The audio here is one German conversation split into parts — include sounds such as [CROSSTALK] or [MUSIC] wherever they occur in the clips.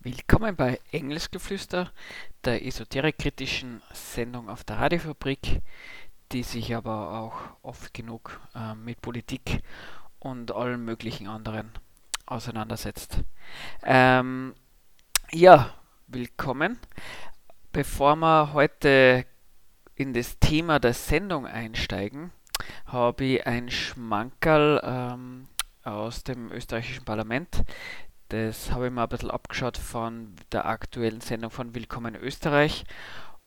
Willkommen bei Engelsgeflüster, der esoterikkritischen Sendung auf der Radiofabrik, die sich aber auch oft genug äh, mit Politik und allen möglichen anderen auseinandersetzt. Ähm, ja, willkommen. Bevor wir heute in das Thema der Sendung einsteigen, habe ich ein Schmankerl ähm, aus dem österreichischen Parlament. Das habe ich mir ein bisschen abgeschaut von der aktuellen Sendung von Willkommen Österreich.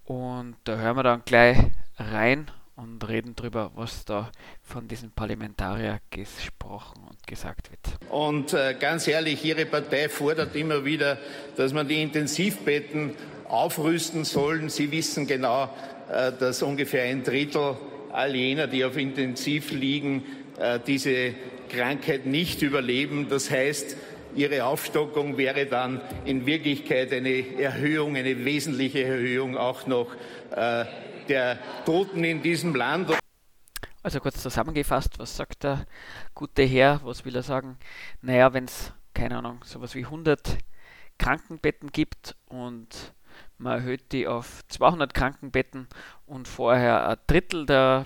Und da hören wir dann gleich rein und reden darüber, was da von diesen Parlamentarier gesprochen und gesagt wird. Und äh, ganz ehrlich, Ihre Partei fordert immer wieder, dass man die Intensivbetten aufrüsten sollen. Sie wissen genau, äh, dass ungefähr ein Drittel all jener, die auf Intensiv liegen, äh, diese Krankheit nicht überleben. Das heißt, ihre Aufstockung wäre dann in Wirklichkeit eine Erhöhung, eine wesentliche Erhöhung auch noch äh, der Toten in diesem Land. Also kurz zusammengefasst, was sagt der gute Herr? Was will er sagen? Naja, wenn es, keine Ahnung, sowas wie 100 Krankenbetten gibt und man erhöht die auf 200 Krankenbetten und vorher ein Drittel der,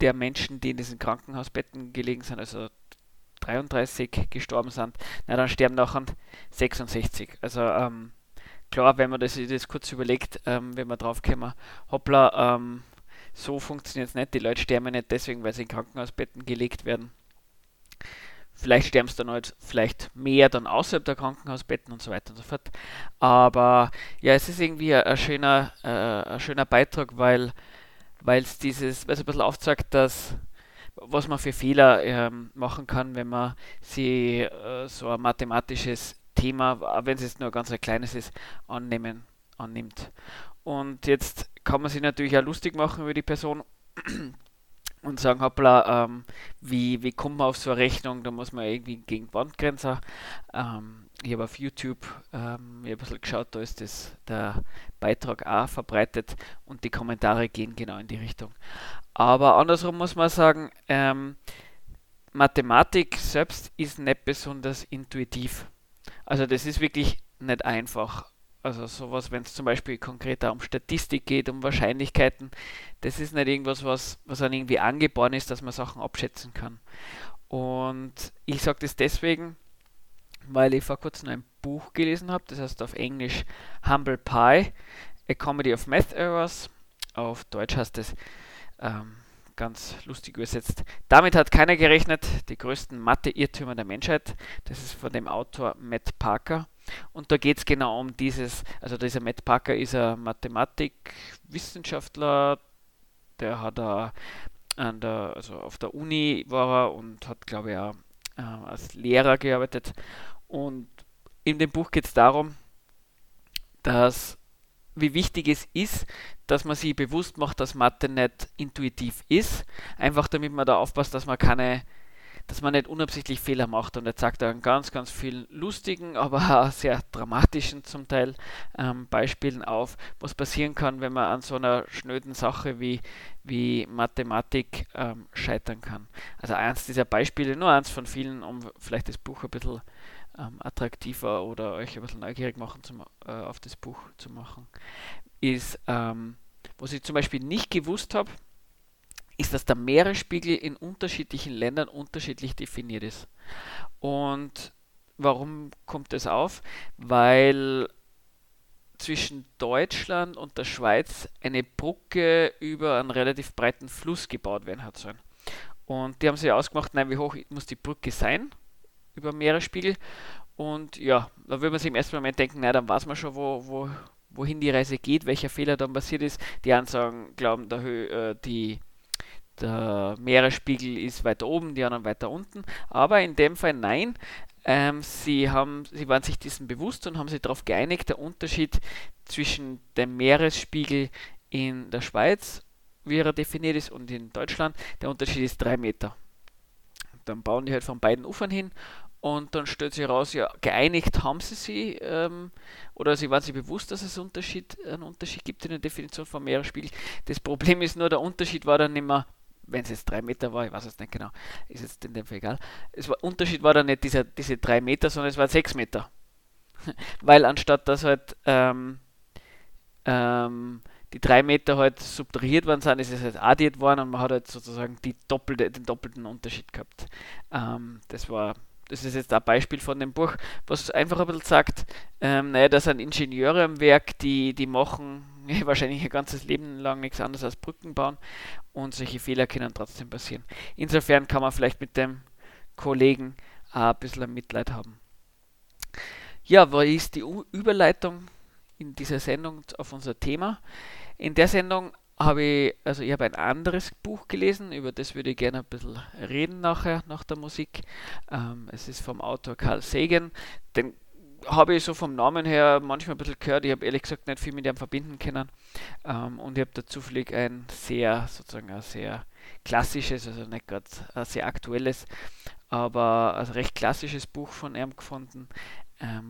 der Menschen, die in diesen Krankenhausbetten gelegen sind, also 33 gestorben sind, na dann sterben nachher 66. Also ähm, klar, wenn man das, das kurz überlegt, ähm, wenn man drauf kommen, hoppla, ähm, so funktioniert es nicht. Die Leute sterben nicht deswegen, weil sie in Krankenhausbetten gelegt werden. Vielleicht sterben sie dann halt vielleicht mehr dann außerhalb der Krankenhausbetten und so weiter und so fort. Aber ja, es ist irgendwie ein schöner, äh, ein schöner Beitrag, weil es dieses, weil es ein bisschen aufzeigt, dass was man für Fehler ähm, machen kann, wenn man sie äh, so ein mathematisches Thema, wenn es jetzt nur ganz ein kleines ist, annehmen, annimmt. Und jetzt kann man sich natürlich auch lustig machen über die Person und sagen, hoppla, ähm, wie, wie kommt man auf so eine Rechnung? Da muss man irgendwie gegen Bandgrenzer. Ähm, ich habe auf YouTube ähm, ein bisschen geschaut, da ist das, der Beitrag auch verbreitet und die Kommentare gehen genau in die Richtung. Aber andersrum muss man sagen, ähm, Mathematik selbst ist nicht besonders intuitiv. Also das ist wirklich nicht einfach. Also sowas, wenn es zum Beispiel konkreter um Statistik geht, um Wahrscheinlichkeiten, das ist nicht irgendwas, was, was dann irgendwie angeboren ist, dass man Sachen abschätzen kann. Und ich sage das deswegen, weil ich vor kurzem ein Buch gelesen habe, das heißt auf Englisch Humble Pie, A Comedy of Math Errors. Auf Deutsch heißt es ähm, ganz lustig übersetzt. Damit hat keiner gerechnet, die größten Mathe-Irrtümer der Menschheit. Das ist von dem Autor Matt Parker. Und da geht es genau um dieses, also dieser Matt Parker ist ein Mathematikwissenschaftler, der hat an der, also auf der Uni war er und hat, glaube ich, auch äh, als Lehrer gearbeitet. Und in dem Buch geht es darum, dass wie wichtig es ist, dass man sich bewusst macht, dass Mathe nicht intuitiv ist. Einfach damit man da aufpasst, dass man keine dass man nicht unabsichtlich Fehler macht und er zeigt da an ganz, ganz vielen lustigen, aber auch [LAUGHS] sehr dramatischen zum Teil ähm, Beispielen auf, was passieren kann, wenn man an so einer schnöden Sache wie, wie Mathematik ähm, scheitern kann. Also eins dieser Beispiele, nur eins von vielen, um vielleicht das Buch ein bisschen ähm, attraktiver oder euch ein bisschen neugierig machen zum, äh, auf das Buch zu machen, ist, ähm, was ich zum Beispiel nicht gewusst habe, ist, dass der Meeresspiegel in unterschiedlichen Ländern unterschiedlich definiert ist. Und warum kommt das auf? Weil zwischen Deutschland und der Schweiz eine Brücke über einen relativ breiten Fluss gebaut werden hat sollen. Und die haben sich ausgemacht, nein, wie hoch muss die Brücke sein über Meeresspiegel? Und ja, da würde man sich im ersten Moment denken, nein, dann weiß man schon, wo, wo, wohin die Reise geht, welcher Fehler dann passiert ist. Die anderen sagen, glauben, der, äh, die der Meeresspiegel ist weiter oben, die anderen weiter unten. Aber in dem Fall nein. Ähm, sie, haben, sie waren sich dessen bewusst und haben sich darauf geeinigt, der Unterschied zwischen dem Meeresspiegel in der Schweiz, wie er definiert ist, und in Deutschland, der Unterschied ist 3 Meter. Dann bauen die halt von beiden Ufern hin und dann stellt sich heraus, ja, geeinigt haben sie sie, ähm, oder sie waren sich bewusst, dass es Unterschied, einen Unterschied gibt in der Definition von Meeresspiegel. Das Problem ist nur, der Unterschied war dann nicht mehr wenn es jetzt drei Meter war, ich weiß es nicht genau, ist jetzt in dem Fall egal. Es war, Unterschied war dann nicht dieser, diese drei Meter, sondern es waren sechs Meter. [LAUGHS] Weil anstatt dass halt ähm, ähm, die drei Meter halt subtrahiert worden sind, ist es halt addiert worden und man hat halt sozusagen die doppelte, den doppelten Unterschied gehabt. Ähm, das war das ist jetzt ein Beispiel von dem Buch, was einfach ein bisschen sagt, ähm, naja, da sind Ingenieure am Werk, die, die machen [LAUGHS] wahrscheinlich ihr ganzes Leben lang nichts anderes als Brücken bauen und solche Fehler können trotzdem passieren. Insofern kann man vielleicht mit dem Kollegen auch ein bisschen Mitleid haben. Ja, was ist die U Überleitung in dieser Sendung auf unser Thema? In der Sendung habe ich, also ich habe ein anderes Buch gelesen, über das würde ich gerne ein bisschen reden nachher, nach der Musik. Ähm, es ist vom Autor Carl Sagan. Den habe ich so vom Namen her manchmal ein bisschen gehört. Ich habe ehrlich gesagt nicht viel mit ihm verbinden können. Ähm, und ich habe dazu vielleicht ein sehr, sozusagen ein sehr klassisches, also nicht gerade sehr aktuelles, aber ein recht klassisches Buch von ihm gefunden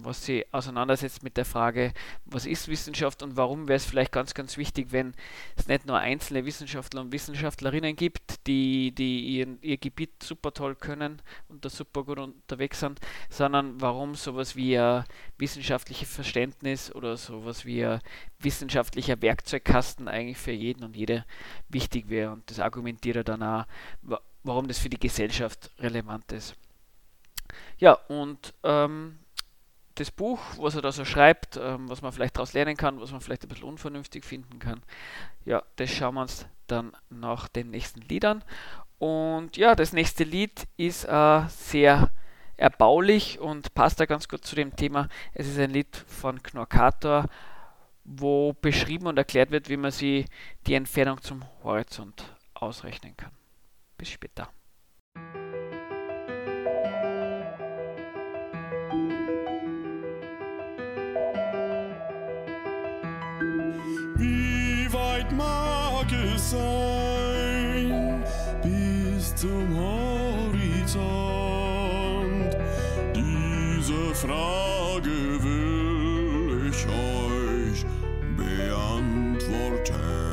was sich auseinandersetzt mit der Frage, was ist Wissenschaft und warum wäre es vielleicht ganz, ganz wichtig, wenn es nicht nur einzelne Wissenschaftler und Wissenschaftlerinnen gibt, die, die ihr, ihr Gebiet super toll können und da super gut unterwegs sind, sondern warum sowas wie ein wissenschaftliches Verständnis oder sowas wie ein wissenschaftlicher Werkzeugkasten eigentlich für jeden und jede wichtig wäre. Und das argumentiere dann auch, warum das für die Gesellschaft relevant ist. Ja, und ähm, das Buch, was er da so schreibt, ähm, was man vielleicht daraus lernen kann, was man vielleicht ein bisschen unvernünftig finden kann. Ja, das schauen wir uns dann nach den nächsten Liedern. Und ja, das nächste Lied ist äh, sehr erbaulich und passt da ganz gut zu dem Thema. Es ist ein Lied von Knorkator, wo beschrieben und erklärt wird, wie man sie die Entfernung zum Horizont ausrechnen kann. Bis später. Sein bis zum Horizont? Diese Frage will ich euch beantworten.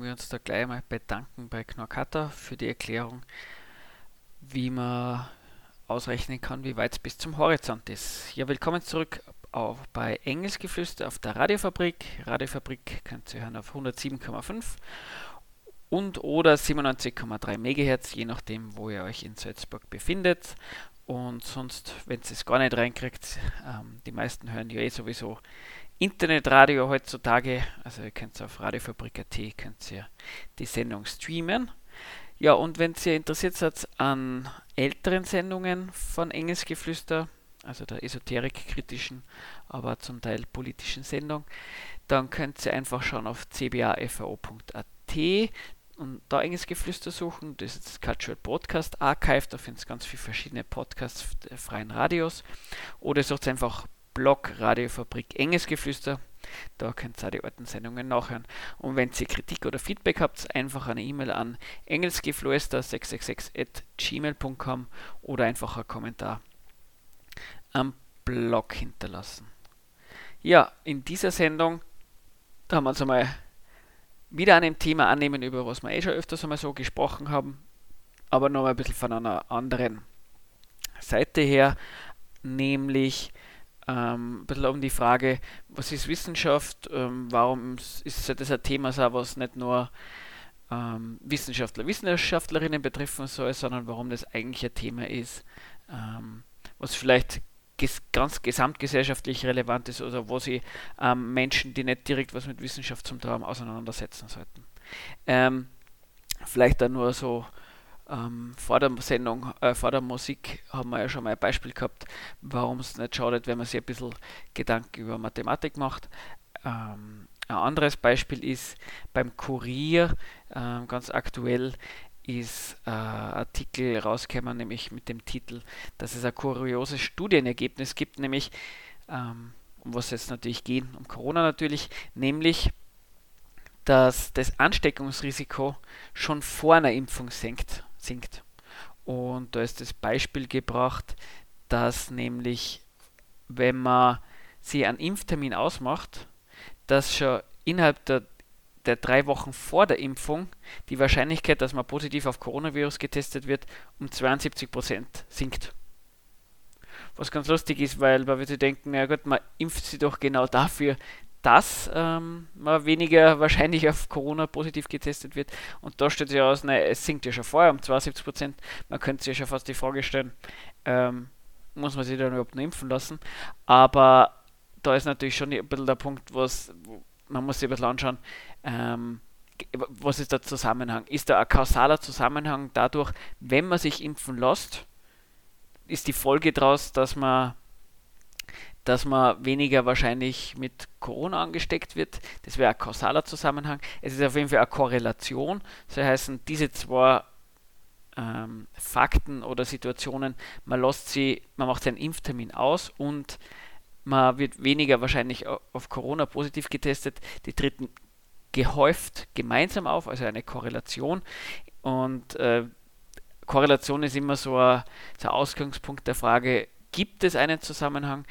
Mögen wir uns da gleich mal bedanken bei Knorkater für die Erklärung, wie man ausrechnen kann, wie weit es bis zum Horizont ist. Ja, willkommen zurück auf, bei Engelsgeflüster auf der Radiofabrik. Radiofabrik könnt ihr hören auf 107,5 und oder 97,3 MHz, je nachdem, wo ihr euch in Salzburg befindet. Und sonst, wenn es gar nicht reinkriegt, ähm, die meisten hören ja eh sowieso Internetradio heutzutage. Also ihr könnt auf Radiofabrik.at könnt ihr die Sendung streamen. Ja, und wenn ihr interessiert seid an älteren Sendungen von Engelsgeflüster, also der esoterik-kritischen, aber zum Teil politischen Sendung, dann könnt ihr einfach schauen auf cbafo.at und da Engelsgeflüster suchen. Das ist das Cultural Podcast Archive, da findet ihr ganz viele verschiedene Podcasts der freien Radios. Oder sucht einfach Blog Radiofabrik Engelsgeflüster. Da könnt ihr die alten Sendungen nachhören. Und wenn ihr Kritik oder Feedback habt, einfach eine E-Mail an engelsgeflüster666 oder einfach einen Kommentar am Blog hinterlassen. Ja, in dieser Sendung haben wir uns einmal wieder an einem Thema annehmen, über was wir eh schon öfters einmal so gesprochen haben, aber noch ein bisschen von einer anderen Seite her, nämlich ähm, ein bisschen um die Frage, was ist Wissenschaft, ähm, warum ist das ein Thema, was nicht nur ähm, Wissenschaftler, Wissenschaftlerinnen betreffen soll, sondern warum das eigentlich ein Thema ist, ähm, was vielleicht ges ganz gesamtgesellschaftlich relevant ist oder wo sie ähm, Menschen, die nicht direkt was mit Wissenschaft zum Traum auseinandersetzen sollten. Ähm, vielleicht dann nur so ähm, vor der Sendung, äh, vor der Musik haben wir ja schon mal ein Beispiel gehabt, warum es nicht schadet, wenn man sich ein bisschen Gedanken über Mathematik macht. Ähm, ein anderes Beispiel ist beim Kurier, äh, ganz aktuell, ist äh, Artikel rausgekommen, nämlich mit dem Titel, dass es ein kurioses Studienergebnis gibt, nämlich ähm, um was es natürlich geht, um Corona natürlich, nämlich dass das Ansteckungsrisiko schon vor einer Impfung senkt, sinkt. Und da ist das Beispiel gebracht, dass nämlich, wenn man sich einen Impftermin ausmacht, dass schon innerhalb der der drei Wochen vor der Impfung die Wahrscheinlichkeit, dass man positiv auf Coronavirus getestet wird, um 72% sinkt. Was ganz lustig ist, weil man würde denken, na gut, man impft sie doch genau dafür, dass ähm, man weniger wahrscheinlich auf Corona positiv getestet wird. Und da steht sich aus, na, es sinkt ja schon vorher um 72%. Man könnte sich ja schon fast die Frage stellen, ähm, muss man sich dann überhaupt noch impfen lassen? Aber da ist natürlich schon ein bisschen der Punkt, was man muss sich ein bisschen anschauen, ähm, was ist der Zusammenhang? Ist da ein kausaler Zusammenhang dadurch, wenn man sich impfen lässt, ist die Folge daraus, dass man, dass man weniger wahrscheinlich mit Corona angesteckt wird? Das wäre ein kausaler Zusammenhang. Es ist auf jeden Fall eine Korrelation. Das heißt, diese zwei ähm, Fakten oder Situationen, man lässt sie, man macht seinen Impftermin aus und man wird weniger wahrscheinlich auf Corona positiv getestet. Die treten gehäuft gemeinsam auf, also eine Korrelation. Und äh, Korrelation ist immer so ein, so ein Ausgangspunkt der Frage, gibt es einen Zusammenhang?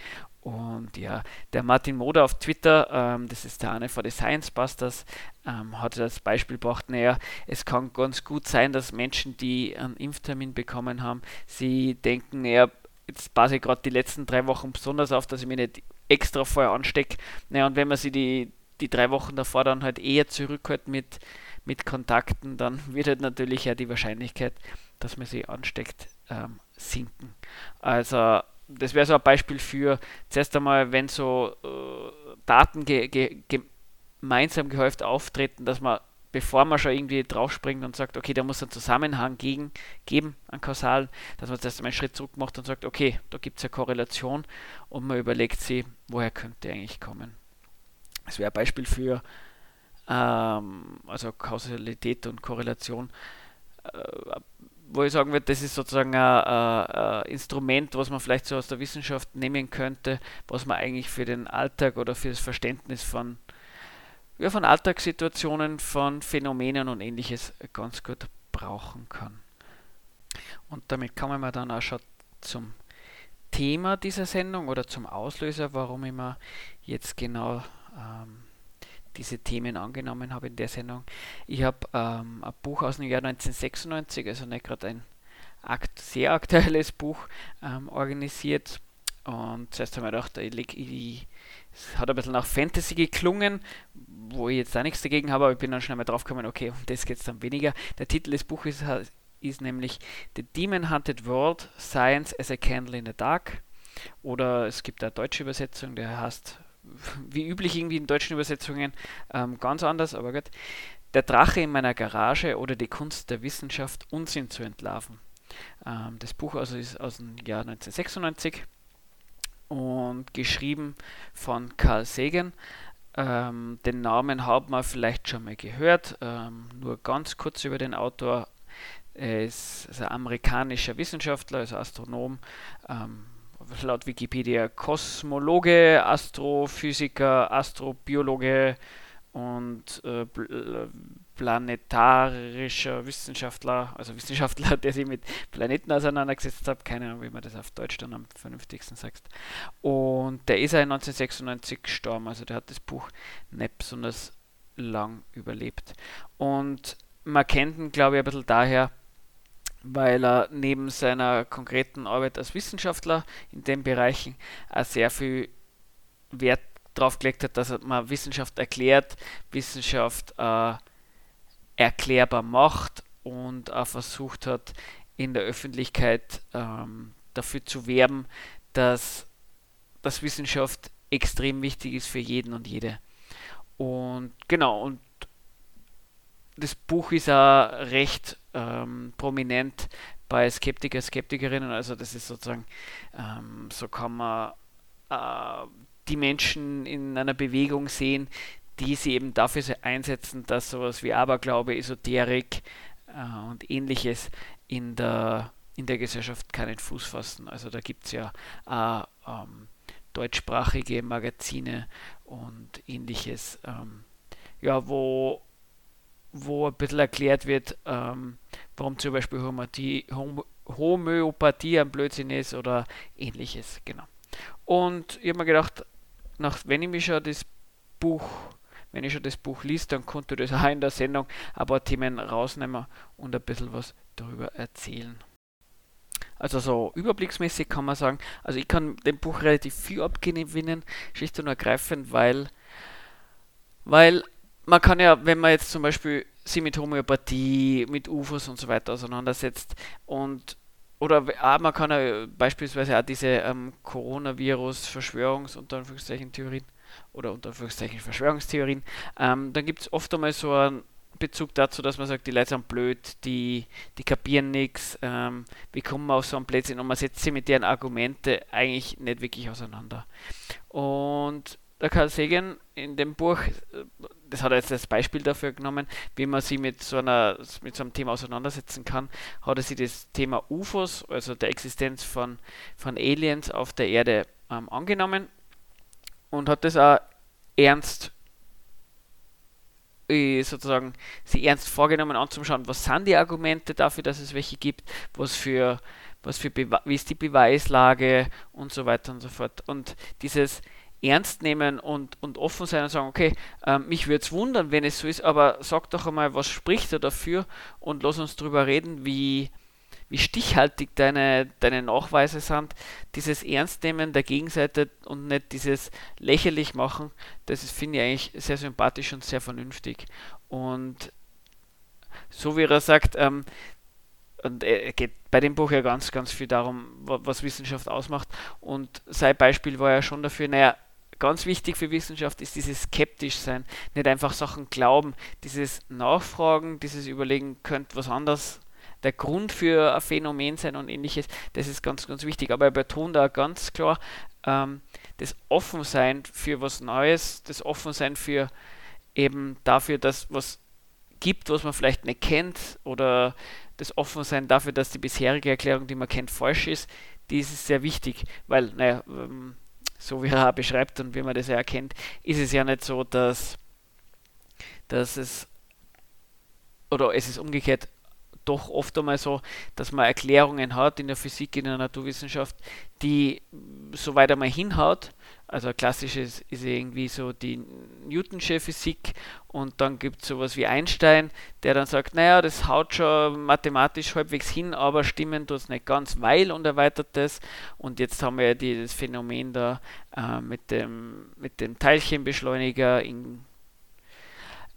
Und ja, der Martin Moder auf Twitter, ähm, das ist der eine von den Science Busters, ähm, hat das Beispiel gebracht, naja, es kann ganz gut sein, dass Menschen, die einen Impftermin bekommen haben, sie denken, naja, jetzt passe ich gerade die letzten drei Wochen besonders auf, dass ich mich nicht extra vorher anstecke. Naja, und wenn man sich die die drei Wochen davor dann halt eher zurückhält mit, mit Kontakten, dann [LAUGHS] wird halt natürlich ja die Wahrscheinlichkeit, dass man sie ansteckt, ähm, sinken. Also das wäre so ein Beispiel für zuerst einmal, wenn so äh, Daten ge ge gemeinsam gehäuft auftreten, dass man, bevor man schon irgendwie draufspringt und sagt, okay, da muss ein Zusammenhang gegen, geben, an Kausal, dass man zuerst einmal einen Schritt zurück macht und sagt, okay, da gibt es eine Korrelation und man überlegt sich, woher könnte eigentlich kommen. Das wäre ein Beispiel für ähm, also Kausalität und Korrelation, äh, wo ich sagen würde, das ist sozusagen ein, ein, Instrument, was man vielleicht so aus der Wissenschaft nehmen könnte, was man eigentlich für den Alltag oder für das Verständnis von, ja, von Alltagssituationen, von Phänomenen und ähnliches ganz gut brauchen kann. Und damit kommen wir dann auch schon zum Thema dieser Sendung oder zum Auslöser, warum ich mir jetzt genau ähm, diese Themen angenommen habe in der Sendung. Ich habe ähm, ein Buch aus dem Jahr 1996, also nicht gerade ein akt sehr aktuelles Buch, ähm, organisiert. Und zuerst haben wir gedacht, ich, ich, es hat ein bisschen nach Fantasy geklungen, wo ich jetzt auch nichts dagegen habe, aber ich bin dann schnell mal drauf gekommen, okay, um das geht es dann weniger. Der Titel des Buches ist nämlich The Demon Hunted World, Science as a Candle in the Dark. Oder es gibt eine deutsche Übersetzung, der heißt, wie üblich irgendwie in deutschen Übersetzungen, ähm, ganz anders, aber gut. Der Drache in meiner Garage oder die Kunst der Wissenschaft, Unsinn zu entlarven. Ähm, das Buch also ist aus dem Jahr 1996 und geschrieben von Carl Sagan. Ähm, den Namen hat man vielleicht schon mal gehört. Ähm, nur ganz kurz über den Autor. Er ist ein amerikanischer Wissenschaftler, also Astronom, ähm, laut Wikipedia Kosmologe, Astrophysiker, Astrobiologe und äh, planetarischer Wissenschaftler, also Wissenschaftler, [LAUGHS] der sich mit Planeten auseinandergesetzt hat. Keine Ahnung, wie man das auf Deutsch dann am vernünftigsten sagt. Und der ist ja 1996 gestorben, also der hat das Buch nicht besonders lang überlebt. Und man kennt ihn, glaube ich, ein bisschen daher, weil er neben seiner konkreten Arbeit als Wissenschaftler in den Bereichen auch sehr viel Wert drauf gelegt hat, dass man Wissenschaft erklärt, Wissenschaft äh, erklärbar macht und auch versucht hat, in der Öffentlichkeit ähm, dafür zu werben, dass, dass Wissenschaft extrem wichtig ist für jeden und jede. Und genau, und das Buch ist auch recht ähm, prominent bei Skeptiker, Skeptikerinnen. Also das ist sozusagen, ähm, so kann man äh, die Menschen in einer Bewegung sehen, die sie eben dafür einsetzen, dass sowas wie Aberglaube, Esoterik äh, und ähnliches in der, in der Gesellschaft keinen Fuß fassen. Also da gibt es ja äh, ähm, deutschsprachige Magazine und ähnliches, ähm, ja, wo, wo ein bisschen erklärt wird, ähm, warum zum Beispiel Homöopathie, Homöopathie ein Blödsinn ist oder ähnliches, genau. Und ich habe mir gedacht, nach, wenn ich mich schon das Buch wenn ich schon das Buch liest, dann konnte das auch in der Sendung ein paar Themen rausnehmen und ein bisschen was darüber erzählen. Also so überblicksmäßig kann man sagen, also ich kann dem Buch relativ viel abgewinnen, schlicht und ergreifend, weil, weil man kann ja, wenn man jetzt zum Beispiel sich mit Homöopathie, mit UFOs und so weiter auseinandersetzt und oder auch, man kann ja beispielsweise auch diese ähm, Coronavirus-Verschwörungs- und Theorien oder unter Anführungszeichen Verschwörungstheorien, ähm, dann gibt es oft einmal so einen Bezug dazu, dass man sagt, die Leute sind blöd, die, die kapieren nichts, ähm, wie kommen wir auf so einen Blödsinn und man setzt sich mit deren Argumente eigentlich nicht wirklich auseinander. Und der Karl Sagan in dem Buch, das hat er jetzt als Beispiel dafür genommen, wie man sich mit so, einer, mit so einem Thema auseinandersetzen kann, hat er sich das Thema UFOs, also der Existenz von, von Aliens auf der Erde ähm, angenommen und hat das auch ernst äh, sozusagen sie ernst vorgenommen anzuschauen, was sind die Argumente dafür, dass es welche gibt, was für was für wie ist die Beweislage und so weiter und so fort. Und dieses ernst nehmen und, und offen sein und sagen, okay, äh, mich würde es wundern, wenn es so ist, aber sag doch einmal, was spricht er dafür und lass uns darüber reden, wie, wie stichhaltig deine, deine Nachweise sind, dieses Ernstnehmen der Gegenseite und nicht dieses lächerlich machen, das finde ich eigentlich sehr sympathisch und sehr vernünftig. Und so wie er sagt, ähm, und er geht bei dem Buch ja ganz, ganz viel darum, was Wissenschaft ausmacht. Und sein Beispiel war ja schon dafür, naja, ganz wichtig für Wissenschaft ist dieses skeptisch sein, nicht einfach Sachen glauben, dieses Nachfragen, dieses Überlegen, könnte was anderes der Grund für ein Phänomen sein und ähnliches, das ist ganz, ganz wichtig. Aber er betont da ganz klar, ähm, das Offensein für was Neues, das Offensein für eben dafür, dass was gibt, was man vielleicht nicht kennt, oder das Offensein dafür, dass die bisherige Erklärung, die man kennt, falsch ist, die ist sehr wichtig, weil, naja, ähm, so wie er [LAUGHS] beschreibt und wie man das ja erkennt, ist es ja nicht so, dass, dass es oder es ist umgekehrt doch oft einmal so, dass man Erklärungen hat in der Physik, in der Naturwissenschaft, die so weit einmal hinhaut, Also klassisches ist irgendwie so die Newtonsche Physik und dann gibt es sowas wie Einstein, der dann sagt, naja, das haut schon mathematisch halbwegs hin, aber stimmen tut es nicht ganz, weil und erweitert das. Und jetzt haben wir ja dieses Phänomen da äh, mit, dem, mit dem Teilchenbeschleuniger, in,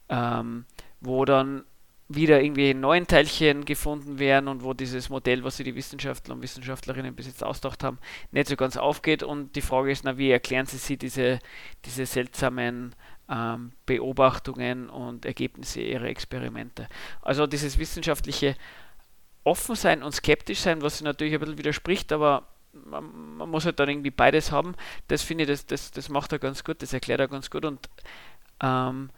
ähm, wo dann wieder irgendwie neuen Teilchen gefunden werden und wo dieses Modell, was sich die Wissenschaftler und Wissenschaftlerinnen bis jetzt ausgedacht haben, nicht so ganz aufgeht. Und die Frage ist, na, wie erklären sie sich diese, diese seltsamen ähm, Beobachtungen und Ergebnisse ihrer Experimente? Also dieses wissenschaftliche Offensein und skeptisch sein, was natürlich ein bisschen widerspricht, aber man, man, muss halt dann irgendwie beides haben. Das finde ich, das, das, das macht er ganz gut, das erklärt er ganz gut und ähm,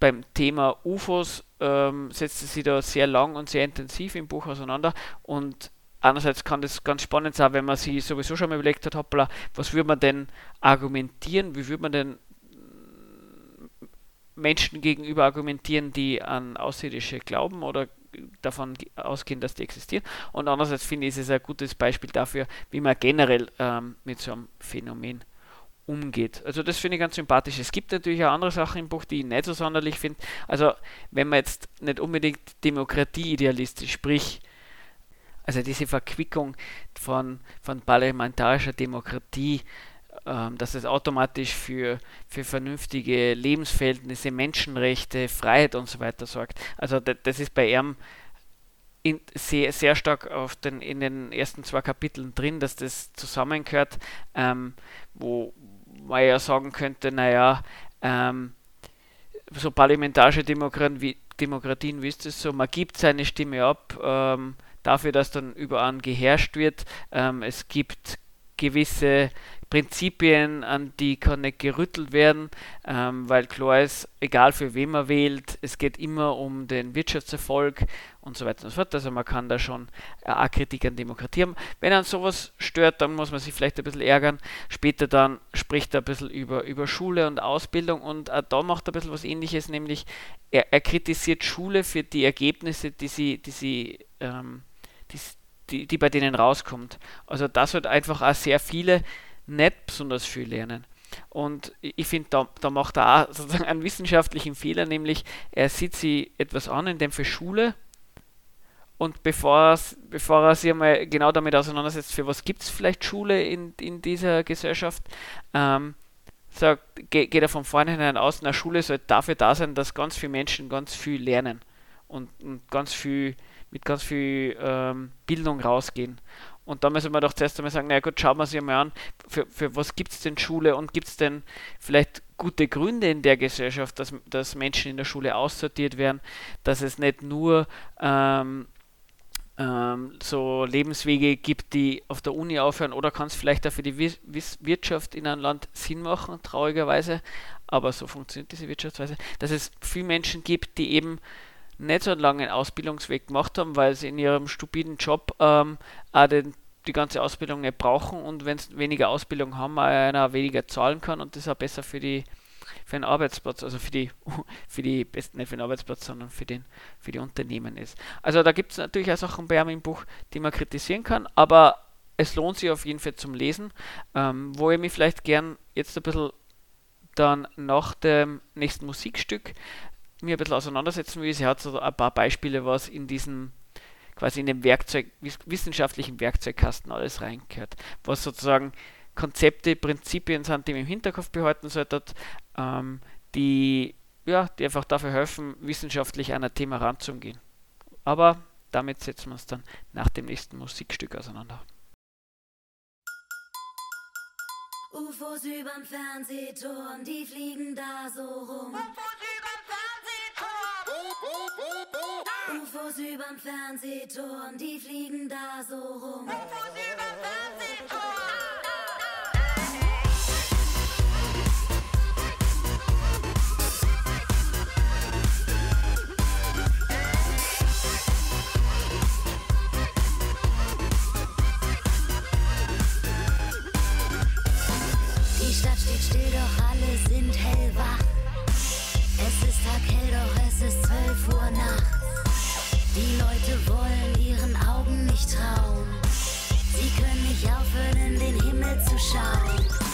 beim Thema UFOs ähm, setzt sie da sehr lang und sehr intensiv im Buch auseinander und einerseits kann das ganz spannend sein, wenn man sich sowieso schon mal überlegt hat, hoppla, was würde man denn argumentieren, wie würde man denn Menschen gegenüber argumentieren, die an Außerirdische glauben oder davon ausgehen, dass die existieren. Und andererseits finde ich es ein gutes Beispiel dafür, wie man generell ähm, mit so einem Phänomen umgeht. Also das finde ich ganz sympathisch. Es gibt natürlich auch andere Sachen im Buch, die ich nicht so sonderlich finde. Also wenn man jetzt nicht unbedingt Demokratie idealistisch, sprich, also diese Verquickung von, von parlamentarischer Demokratie, ähm, dass es automatisch für, für vernünftige Lebensverhältnisse, Menschenrechte, Freiheit und so weiter sorgt. Also das, ist bei ihm in, sehr, sehr stark auf den, in den ersten zwei Kapiteln drin, dass das zusammengehört, ähm, wo, man ja sagen könnte, naja, ähm, so parlamentarische Demokratien wie, Demokratien, wie ist so, man gibt seine Stimme ab ähm, dafür, dass dann überall geherrscht wird. Ähm, es gibt gewisse Prinzipien, an die kann nicht gerüttelt werden, ähm, weil klar ist, egal für wen man wählt, es geht immer um den Wirtschaftserfolg und so weiter und so fort. Also man kann da schon äh, auch Kritik an Demokratie haben. Wenn an sowas stört, dann muss man sich vielleicht ein bisschen ärgern. Später dann spricht er ein bisschen über, über Schule und Ausbildung und äh, da macht er ein bisschen was ähnliches, nämlich er, er kritisiert Schule für die Ergebnisse, die sie, die sie ähm, die, die, die bei denen rauskommt. Also das wird einfach auch sehr viele nicht besonders viel lernen. Und ich finde, da, da, macht er auch sozusagen einen wissenschaftlichen Fehler, nämlich er sieht sich etwas an, in dem für Schule und bevor, bevor er sich einmal genau damit auseinandersetzt, für was gibt es vielleicht Schule in, in dieser Gesellschaft, ähm, sagt, geht er von vornherein aus, eine Schule sollte dafür da sein, dass ganz viele Menschen ganz viel lernen und, und ganz viel mit ganz viel ähm, Bildung rausgehen. Und da müssen wir doch zuerst einmal sagen, na gut, schauen wir uns mal an, für, für was gibt es denn Schule und gibt es denn vielleicht gute Gründe in der Gesellschaft, dass, dass Menschen in der Schule aussortiert werden, dass es nicht nur ähm, ähm, so Lebenswege gibt, die auf der Uni aufhören oder kann es vielleicht auch für die Wirtschaft in einem Land Sinn machen, traurigerweise, aber so funktioniert diese Wirtschaftsweise, dass es viele Menschen gibt, die eben nicht so einen langen Ausbildungsweg gemacht haben, weil sie in ihrem stupiden Job ähm, auch den, die ganze Ausbildung nicht brauchen und wenn sie weniger Ausbildung haben, einer weniger zahlen kann und das auch besser für die für den Arbeitsplatz, also für die [LAUGHS] für die nicht für den Arbeitsplatz, sondern für den für die Unternehmen ist. Also da gibt es natürlich auch Sachen bei einem Buch, die man kritisieren kann, aber es lohnt sich auf jeden Fall zum Lesen, ähm, wo ich mich vielleicht gern jetzt ein bisschen dann nach dem nächsten Musikstück mir ein bisschen auseinandersetzen will. Sie hat so ein paar Beispiele, was in diesem quasi in dem Werkzeug, wissenschaftlichen Werkzeugkasten alles reingehört. Was sozusagen Konzepte, Prinzipien sind, die man im Hinterkopf behalten sollte, ähm, die, ja, die einfach dafür helfen, wissenschaftlich an ein Thema ranzugehen. Aber damit setzen wir uns dann nach dem nächsten Musikstück auseinander. UFOs überm Fernsehturm, die fliegen da so rum. UFOs UFOs überm Fernsehturm, die fliegen da so rum. UFOs überm Fernsehturm. Es ist 12 Uhr nachts. Die Leute wollen ihren Augen nicht trauen. Sie können nicht aufhören, in den Himmel zu schauen.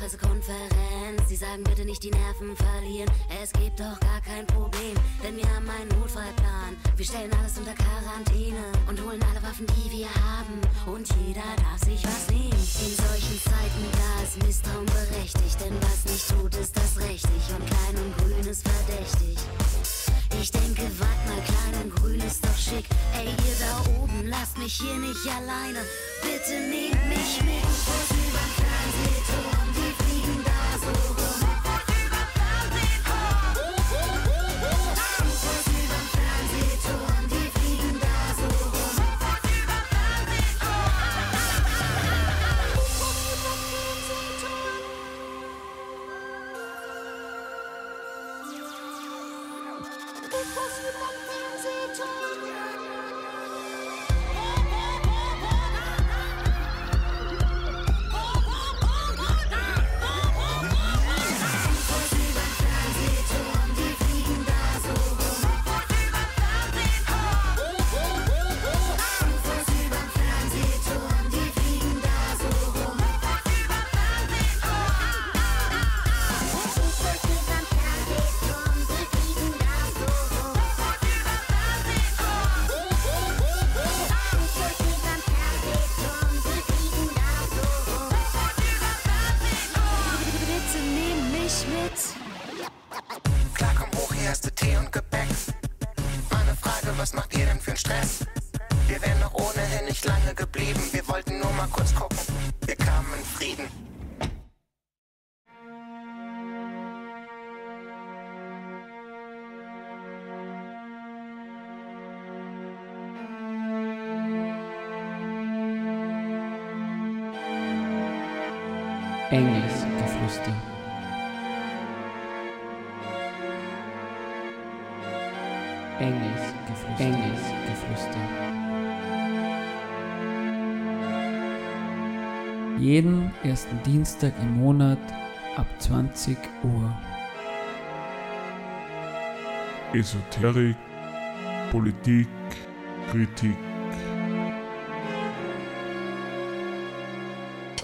Pressekonferenz. Sie sagen bitte nicht die Nerven verlieren. Es gibt doch gar kein Problem, denn wir haben einen Notfallplan. Wir stellen alles unter Quarantäne und holen alle Waffen, die wir haben. Und jeder darf sich was nehmen. Jeden ersten Dienstag im Monat ab 20 Uhr. Esoterik, Politik, Kritik.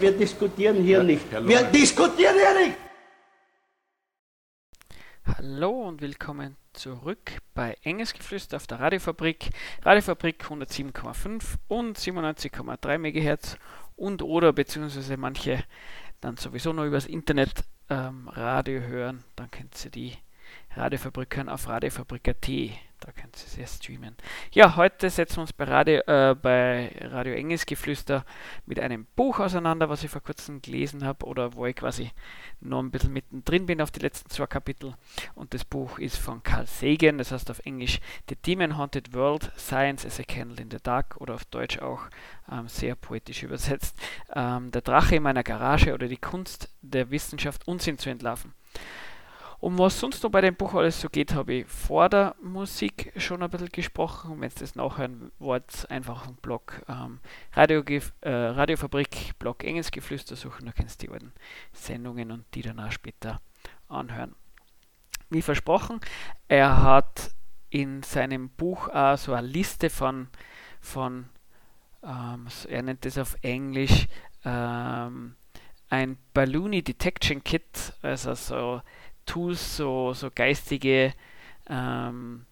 Wir diskutieren hier nicht. Wir diskutieren hier nicht! Hallo und willkommen zurück bei Engelsgeflüster auf der Radiofabrik. Radiofabrik 107,5 und 97,3 MHz und oder beziehungsweise manche dann sowieso nur übers Internet ähm, Radio hören. Dann könnt ihr die Radiofabrik hören auf radiofabrik.at. Da könnt ihr sehr streamen. Ja, heute setzen wir uns bei Radio, äh, bei Radio Engelsgeflüster mit einem Buch auseinander, was ich vor kurzem gelesen habe oder wo ich quasi noch ein bisschen mittendrin bin auf die letzten zwei Kapitel. Und das Buch ist von Carl Sagan, das heißt auf Englisch The Demon Haunted World, Science as a Candle in the Dark oder auf Deutsch auch ähm, sehr poetisch übersetzt. Ähm, der Drache in meiner Garage oder die Kunst der Wissenschaft Unsinn zu entlarven. Um was sonst noch bei dem Buch alles so geht, habe ich vor der Musik schon ein bisschen gesprochen. Wenn ihr das nachhören wollt, einfach dem Blog ähm, Radio, äh, Radiofabrik, Blog Engelsgeflüster suchen, da kannst du die alten Sendungen und die dann auch später anhören. Wie versprochen, er hat in seinem Buch auch so eine Liste von, von ähm, er nennt das auf Englisch ähm, ein Balloony Detection Kit, also so Tools, so, so geistige ähm,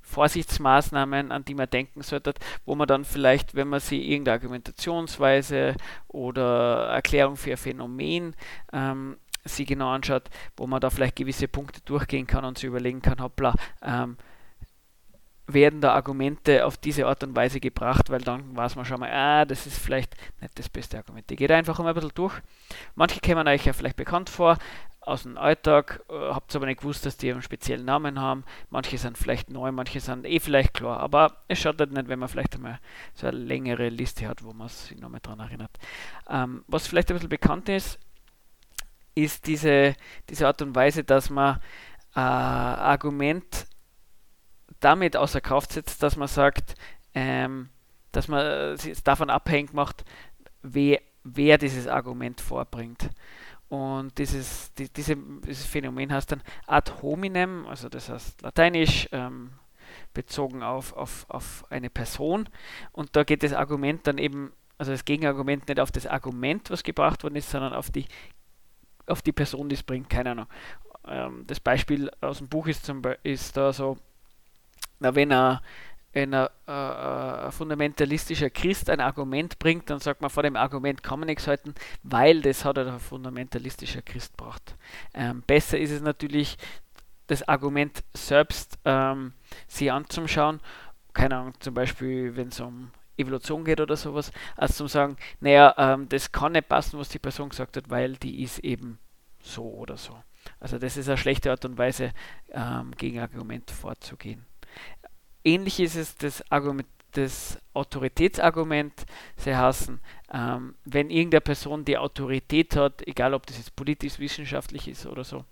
Vorsichtsmaßnahmen, an die man denken sollte, wo man dann vielleicht, wenn man sich irgendeine Argumentationsweise oder Erklärung für ein Phänomen ähm, sich genau anschaut, wo man da vielleicht gewisse Punkte durchgehen kann und sich überlegen kann, hoppla, ähm, werden da Argumente auf diese Art und Weise gebracht, weil dann weiß man schon mal, ah, das ist vielleicht nicht das beste Argument. Gehe da einfach immer ein bisschen durch. Manche kämen euch ja vielleicht bekannt vor aus dem Alltag, äh, habt aber nicht gewusst, dass die einen speziellen Namen haben. Manche sind vielleicht neu, manche sind eh vielleicht klar, aber es schadet nicht, wenn man vielleicht einmal so eine längere Liste hat, wo man sich nochmal dran erinnert. Ähm, was vielleicht ein bisschen bekannt ist, ist diese, diese Art und Weise, dass man äh, Argument damit außer Kraft setzt, dass man sagt, ähm, dass man äh, es davon abhängig macht, wer, wer dieses Argument vorbringt. Und dieses, die, diese, dieses Phänomen heißt dann ad hominem, also das heißt lateinisch, ähm, bezogen auf, auf, auf eine Person. Und da geht das Argument dann eben, also das Gegenargument nicht auf das Argument, was gebracht worden ist, sondern auf die auf die Person das bringt, keine Ahnung. Ähm, das Beispiel aus dem Buch ist, zum ist da so, na, wenn er ein, äh, ein fundamentalistischer Christ ein Argument bringt, dann sagt man, vor dem Argument kann man nichts halten, weil das hat ein fundamentalistischer Christ braucht. Ähm, besser ist es natürlich, das Argument selbst ähm, sich anzuschauen. Keine Ahnung, zum Beispiel, wenn es um Evolution geht oder sowas, als zum sagen, naja, ähm, das kann nicht passen, was die Person gesagt hat, weil die ist eben so oder so. Also das ist eine schlechte Art und Weise, ähm, gegen Argument vorzugehen. Ähnlich ist es das Argument, das Autoritätsargument. Sie heißen, ähm, wenn irgendeine Person die Autorität hat, egal ob das jetzt politisch, wissenschaftlich ist oder so,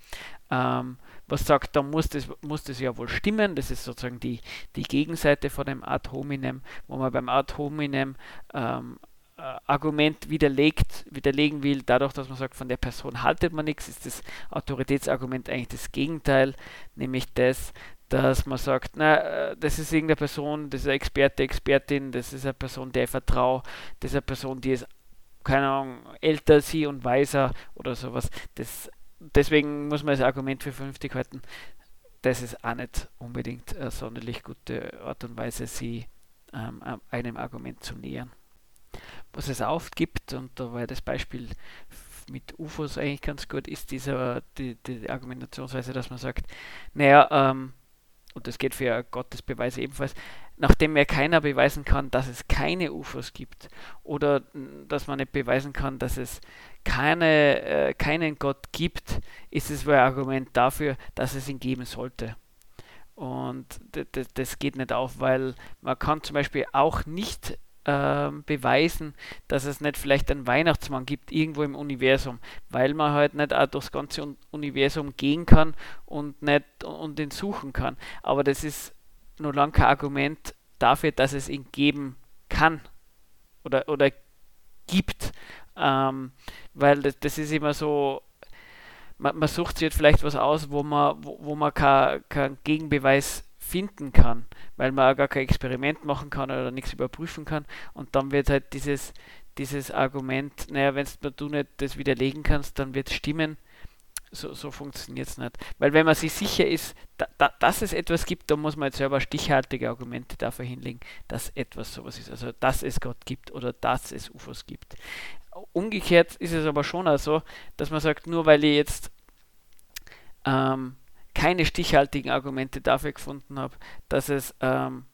ähm, was sagt, dann muss das, muss das ja wohl stimmen. Das ist sozusagen die, die Gegenseite von dem Ad hominem, wo man beim Ad hominem ähm, äh, Argument widerlegt, widerlegen will, dadurch, dass man sagt, von der Person haltet man nichts, ist das Autoritätsargument eigentlich das Gegenteil, nämlich das, dass man sagt, na, äh, das ist irgendeine Person, das ist ein Experte, Expertin, das ist eine Person, der ich vertraue, das ist eine Person, die ist, keine Ahnung, älter, sie und weiser oder sowas. Das, deswegen muss man das Argument für vernünftig halten. Das ist auch nicht unbedingt eine sonderlich gute Art und Weise, sie ähm, einem Argument zu nähern. Was es oft gibt, und da war das Beispiel mit UFOs eigentlich ganz gut, ist dieser, die, die Argumentationsweise, dass man sagt, naja, ähm, und das geht für Gottes Beweise ebenfalls, nachdem mir keiner beweisen kann, dass es keine UFOs gibt oder dass man nicht beweisen kann, dass es keine, äh, keinen Gott gibt, ist es wohl ein Argument dafür, dass es ihn geben sollte. Und das geht nicht auf, weil man kann zum Beispiel auch nicht ähm, beweisen, dass es nicht vielleicht einen Weihnachtsmann gibt irgendwo im Universum, weil man halt nicht auch durchs ganze Universum gehen kann und nicht und ihn suchen kann. Aber das ist nur lange kein Argument dafür, dass es ihn geben kann oder, oder gibt. Ähm, weil das, das ist immer so, man, man sucht sich vielleicht was aus, wo man, wo, wo man keinen kein Gegenbeweis finden kann, weil man auch gar kein Experiment machen kann oder nichts überprüfen kann. Und dann wird halt dieses, dieses Argument, naja, wenn du nicht das widerlegen kannst, dann wird es stimmen. So, so funktioniert es nicht. Weil wenn man sich sicher ist, da, da, dass es etwas gibt, dann muss man jetzt selber stichhaltige Argumente dafür hinlegen, dass etwas sowas ist. Also dass es Gott gibt oder dass es UFOs gibt. Umgekehrt ist es aber schon auch so, dass man sagt, nur weil ich jetzt ähm, keine stichhaltigen Argumente dafür gefunden habe, dass es ähm,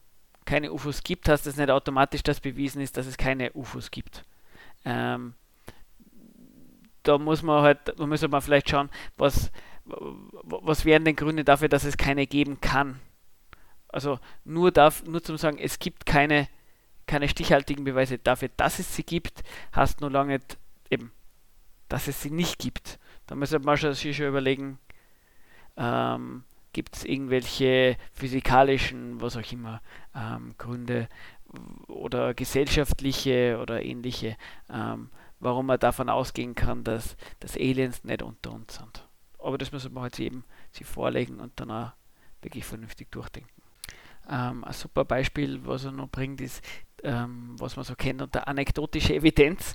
keine UFOs gibt, heißt das nicht automatisch, dass bewiesen ist, dass es keine UFOs gibt. Ähm, da muss man halt, da muss man vielleicht schauen, was, was wären denn Gründe dafür, dass es keine geben kann. Also nur, darf, nur zum sagen, es gibt keine, keine stichhaltigen Beweise dafür, dass es sie gibt, heißt nur lange eben, dass es sie nicht gibt. Da muss man sich schon überlegen, ähm, gibt es irgendwelche physikalischen, was auch immer, ähm, Gründe oder gesellschaftliche oder ähnliche, ähm, warum man davon ausgehen kann, dass, dass Aliens nicht unter uns sind. Aber das muss man halt eben sich vorlegen und dann auch wirklich vernünftig durchdenken. Ähm, ein super Beispiel, was er noch bringt, ist, ähm, was man so kennt unter anekdotische Evidenz.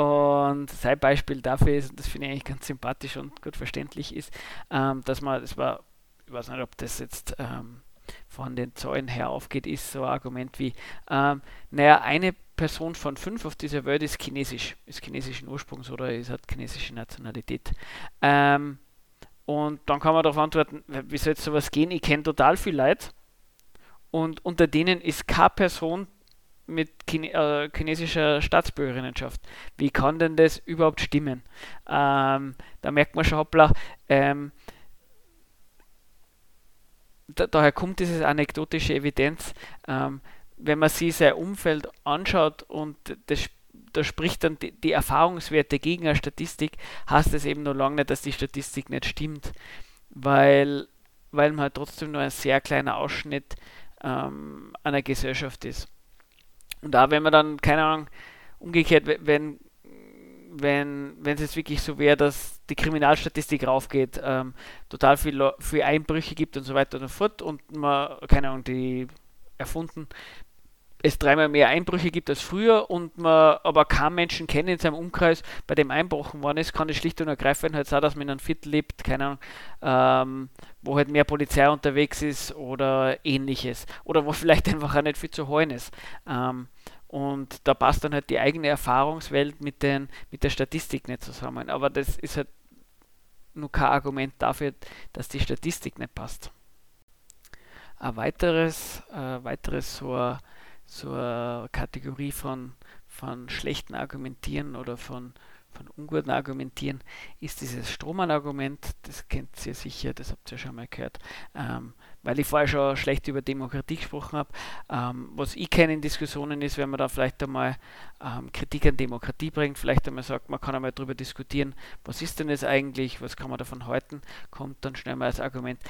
Und sein Beispiel dafür ist, und das finde ich eigentlich ganz sympathisch und gut verständlich, ist, ähm, dass man, das war, ich weiß nicht, ob das jetzt ähm, von den Zahlen her aufgeht, ist so ein Argument wie, ähm, naja, eine Person von fünf auf dieser Welt ist chinesisch, ist chinesischen Ursprungs oder ist, hat chinesische Nationalität. Ähm, und dann kann man darauf antworten, wie soll jetzt sowas gehen? Ich kenne total viel Leute und unter denen ist keine Person mit Chine äh, chinesischer Staatsbürgerinnenschaft. Wie kann denn das überhaupt stimmen? Ähm, da merkt man schon, hoppla, ähm, da, daher kommt dieses anekdotische Evidenz. Ähm, wenn man sich sein Umfeld anschaut und das, da spricht dann die, die Erfahrungswerte gegen eine Statistik, heißt es eben noch lange nicht, dass die Statistik nicht stimmt, weil, weil man halt trotzdem nur ein sehr kleiner Ausschnitt ähm, einer Gesellschaft ist. Und da, wenn man dann, keine Ahnung, umgekehrt, wenn wenn wenn es jetzt wirklich so wäre, dass die Kriminalstatistik raufgeht, ähm, total viel, viel Einbrüche gibt und so weiter und so fort und man, keine Ahnung, die erfunden, es dreimal mehr Einbrüche gibt als früher und man aber keinen Menschen kennt in seinem Umkreis, bei dem einbrochen worden ist, kann es schlicht und ergreifend halt sein, dass man in einem Viertel lebt, keine Ahnung, ähm, wo halt mehr Polizei unterwegs ist oder ähnliches. Oder wo [LAUGHS] vielleicht einfach auch nicht viel zu holen ist. Ähm, und da passt dann halt die eigene Erfahrungswelt mit, den, mit der Statistik nicht zusammen. Aber das ist halt nur kein Argument dafür, dass die Statistik nicht passt. Ein weiteres, äh, weiteres so eine, eine Kategorie von, von schlechten Argumentieren oder von, von unguten Argumentieren ist dieses Strohmann-Argument. Das kennt ihr sicher, das habt ihr schon mal gehört. Ähm, weil ich vorher schon schlecht über Demokratie gesprochen habe. Ähm, was ich kenne in Diskussionen ist, wenn man da vielleicht einmal ähm, Kritik an Demokratie bringt, vielleicht einmal sagt, man kann einmal darüber diskutieren, was ist denn das eigentlich, was kann man davon halten, kommt dann schnell mal als Argument,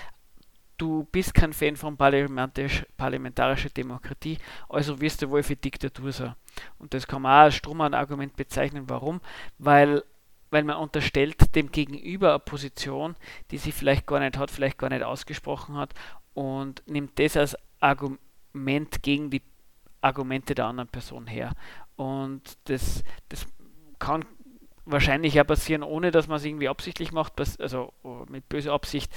du bist kein Fan von parlamentarisch, parlamentarischer Demokratie, also wirst du wohl für Diktatur sein. Und das kann man auch als Strohmann-Argument bezeichnen. Warum? Weil weil man unterstellt dem Gegenüber eine Position, die sie vielleicht gar nicht hat, vielleicht gar nicht ausgesprochen hat und nimmt das als Argument gegen die Argumente der anderen Person her. Und das, das kann wahrscheinlich ja passieren, ohne dass man es irgendwie absichtlich macht, also mit böser Absicht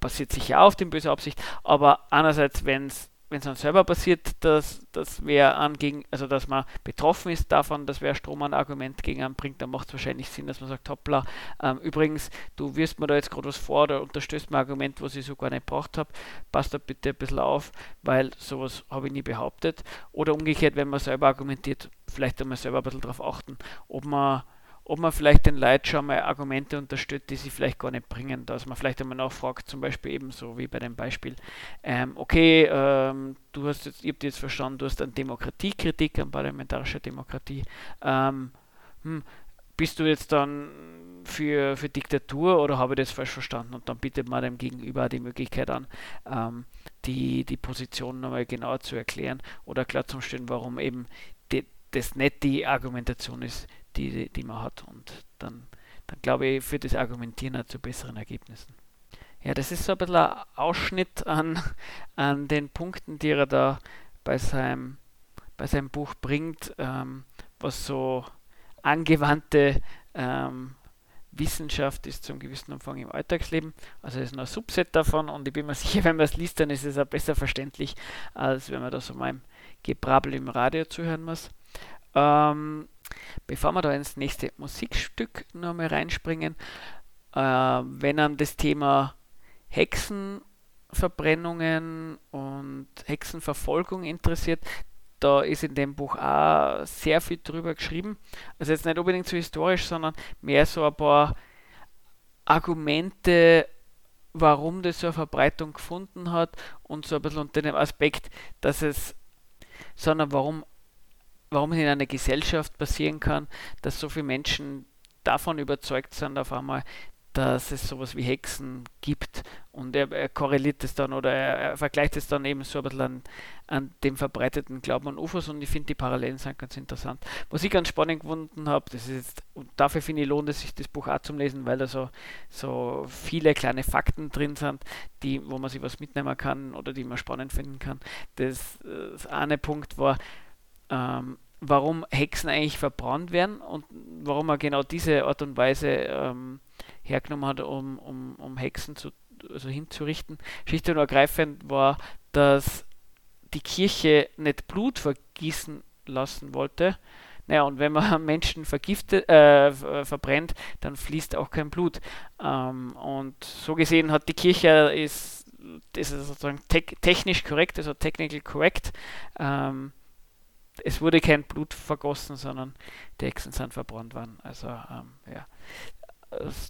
passiert sicher auch dem böser Absicht, aber einerseits, wenn es wenn es dann selber passiert, dass, dass wer an also dass man betroffen ist davon, dass wer Strom ein Argument gegen einen bringt, dann macht es wahrscheinlich Sinn, dass man sagt, hoppla, ähm, übrigens, du wirst mir da jetzt gerade was vor oder unterstößt mir Argument, was ich so gar nicht braucht habe, passt da bitte ein bisschen auf, weil sowas habe ich nie behauptet. Oder umgekehrt, wenn man selber argumentiert, vielleicht einmal selber ein bisschen darauf achten, ob man ob man vielleicht den Leuten schon mal Argumente unterstützt, die sie vielleicht gar nicht bringen, dass man vielleicht einmal nachfragt, zum Beispiel ebenso wie bei dem Beispiel, ähm, okay, ähm, du hast jetzt, ich habe jetzt verstanden, du hast eine Demokratiekritik, an parlamentarischer Demokratie, ähm, hm, bist du jetzt dann für, für Diktatur oder habe ich das falsch verstanden? Und dann bietet man dem Gegenüber die Möglichkeit an, ähm, die, die Position nochmal genauer zu erklären oder klar zu stellen, warum eben das nicht die Argumentation ist, die, die man hat. Und dann, dann glaube ich, führt das Argumentieren auch zu besseren Ergebnissen. Ja, das ist so ein bisschen ein Ausschnitt an, an den Punkten, die er da bei seinem, bei seinem Buch bringt, ähm, was so angewandte ähm, Wissenschaft ist zum gewissen Umfang im Alltagsleben. Also es ist nur ein Subset davon und ich bin mir [LAUGHS] sicher, wenn man es liest, dann ist es auch besser verständlich, als wenn man da so meinem Gebrabbel im Radio zuhören muss. Ähm, bevor wir da ins nächste Musikstück nochmal reinspringen, äh, wenn einem das Thema Hexenverbrennungen und Hexenverfolgung interessiert, da ist in dem Buch auch sehr viel drüber geschrieben. Also jetzt nicht unbedingt so historisch, sondern mehr so ein paar Argumente, warum das so eine Verbreitung gefunden hat und so ein bisschen unter dem Aspekt, dass es, sondern warum warum es in einer Gesellschaft passieren kann, dass so viele Menschen davon überzeugt sind auf einmal, dass es sowas wie Hexen gibt und er, er korreliert es dann oder er, er, vergleicht es dann eben so ein bisschen an, an dem verbreiteten Glauben an UFOs und ich finde die Parallelen sind ganz interessant. Was ich ganz spannend gefunden habe, das ist jetzt, und dafür finde ich lohnt es sich das Buch auch zum Lesen, weil da so, so viele kleine Fakten drin sind, die, wo man sich was mitnehmen kann oder die man spannend finden kann. Das, das eine Punkt war, ähm, warum Hexen eigentlich verbrannt werden und warum er genau diese Art und Weise ähm, hergenommen hat, um, um, um Hexen zu, also hinzurichten. Schlicht und ergreifend war, dass die Kirche nicht Blut vergießen lassen wollte. Naja, und wenn man [LAUGHS] Menschen vergiftet, äh, verbrennt, dann fließt auch kein Blut. Ähm, und so gesehen hat die Kirche ist, ist sozusagen te technisch korrekt, also technical correct, ähm, es wurde kein Blut vergossen, sondern die Hexen sind verbrannt worden. Also ähm, ja,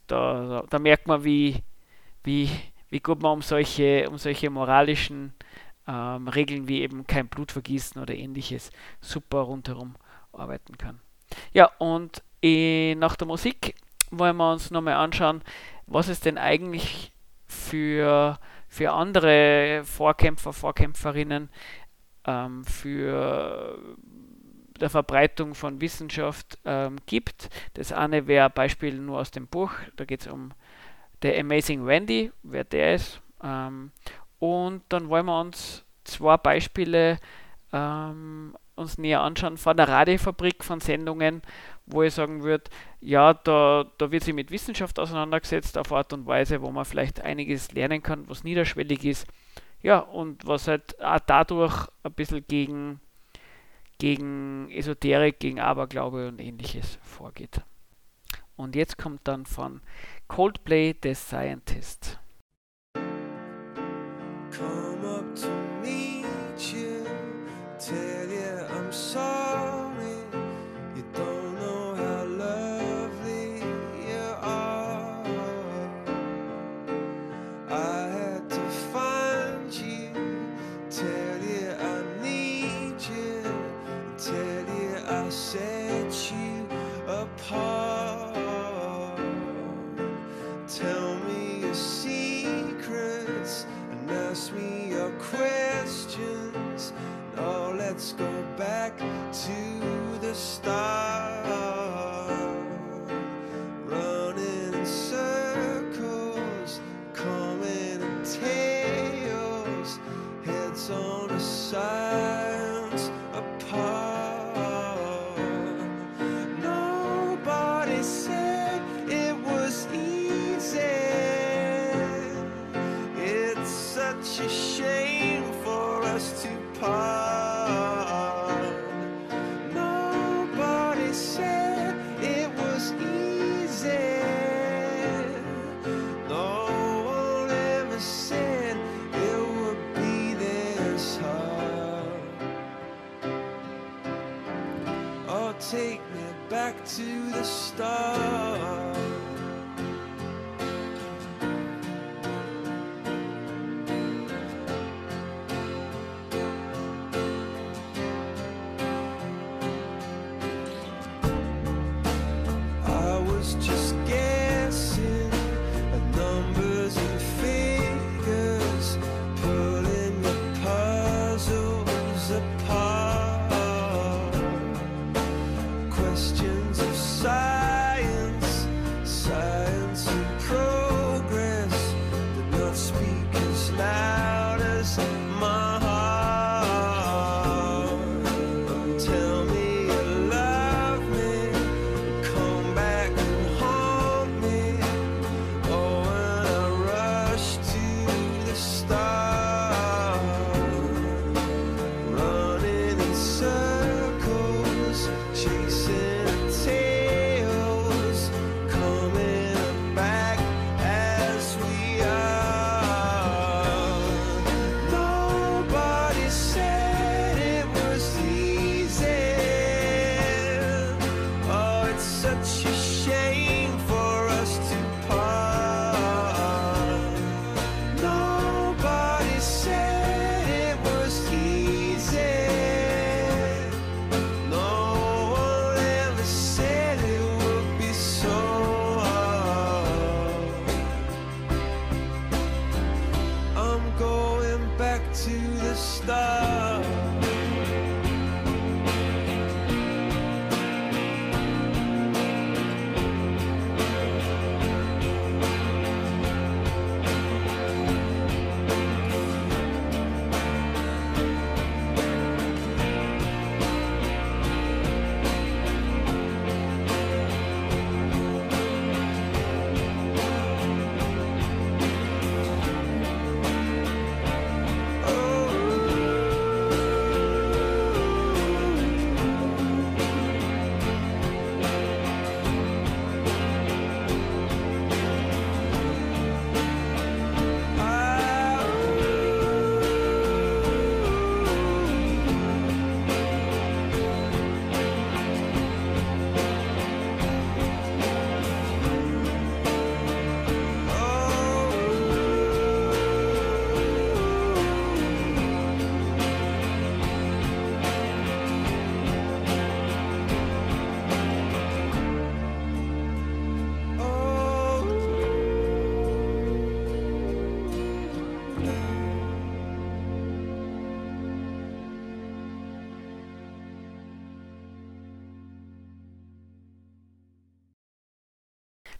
da, da, merkt man, wie, wie, wie gut man um solche, um solche moralischen ähm, Regeln wie eben kein Blutvergießen oder ähnliches super rundherum arbeiten kann. Ja, und eh, nach der Musik wollen wir uns nochmal anschauen, was es denn eigentlich für, für andere Vorkämpfer, Vorkämpferinnen ähm, für der Verbreitung von Wissenschaft ähm, gibt. Das eine wäre Beispiel nur aus dem Buch, da geht es um The Amazing Wendy, wer der ist. Ähm, und dann wollen wir uns zwei Beispiele ähm, uns näher anschauen von der Radiofabrik von Sendungen, wo ich sagen würde, ja, da, da wird sich mit Wissenschaft auseinandergesetzt auf Art und Weise, wo man vielleicht einiges lernen kann, was niederschwellig ist ja, und was halt auch dadurch ein bisschen gegen, gegen Esoterik, gegen Aberglaube und ähnliches vorgeht. Und jetzt kommt dann von Coldplay The Scientist. your questions. Now let's go back to the start.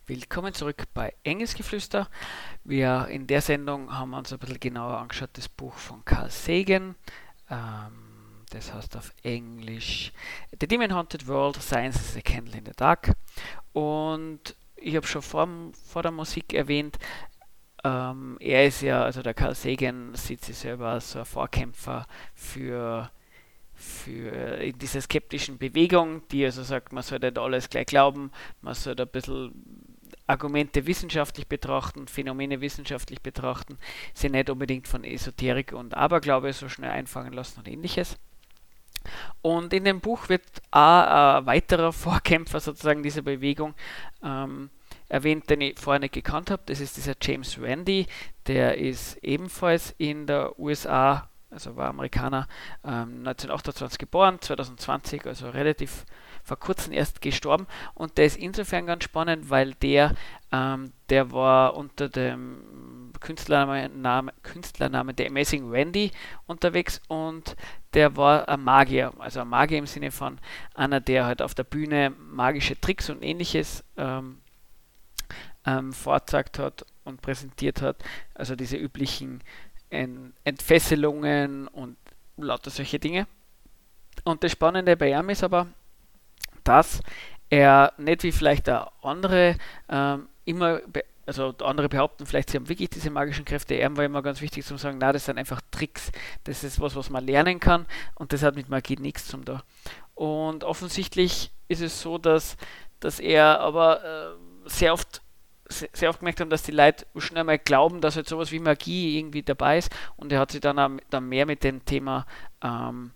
Willkommen zurück bei Engelsgeflüster. Wir in der Sendung haben uns ein bisschen genauer angeschaut das Buch von Carl Sagan. Ähm, das heißt auf Englisch The Demon Haunted World, Science is a Candle in the Dark. Und ich habe schon vor, vor, der Musik erwähnt, ähm, er ist ja, also der Carl Sagan sieht sich selber als so ein Vorkämpfer für für in dieser skeptischen Bewegung, die also sagt, man sollte halt alles gleich glauben, man sollte ein bisschen Argumente wissenschaftlich betrachten, Phänomene wissenschaftlich betrachten, sie nicht unbedingt von Esoterik und Aberglaube so schnell einfangen lassen und ähnliches. Und in dem Buch wird auch ein weiterer [LAUGHS] Vorkämpfer sozusagen dieser Bewegung ähm, erwähnt, den ich vorher nicht gekannt habe. Das ist dieser James Randi, der ist ebenfalls in der USA, also war Amerikaner, ähm, 1928 geboren, 2020, also relativ vor kurzem erst gestorben. Und der ist insofern ganz spannend, weil der, ähm, der war unter dem Künstlername, Künstlername The Amazing Randy unterwegs und der war ein Magier, also ein Magier im Sinne von einer, der halt auf der Bühne magische Tricks und ähnliches ähm, ähm, vorzeigt hat und präsentiert hat. Also diese üblichen Ent Entfesselungen und lauter solche Dinge. Und das Spannende bei ihm ist aber, dass er nicht wie vielleicht der andere ähm, immer, also andere behaupten vielleicht, sie haben wirklich diese magischen Kräfte. Er war immer ganz wichtig zu sagen, na, das sind einfach Tricks. Das ist was, was man lernen kann und das hat mit Magie nichts zu tun. Und offensichtlich ist es so, dass, dass er aber äh, sehr oft sehr oft gemerkt haben, dass die Leute schnell mal glauben, dass halt sowas wie Magie irgendwie dabei ist und er hat sich dann, dann mehr mit dem Thema ähm,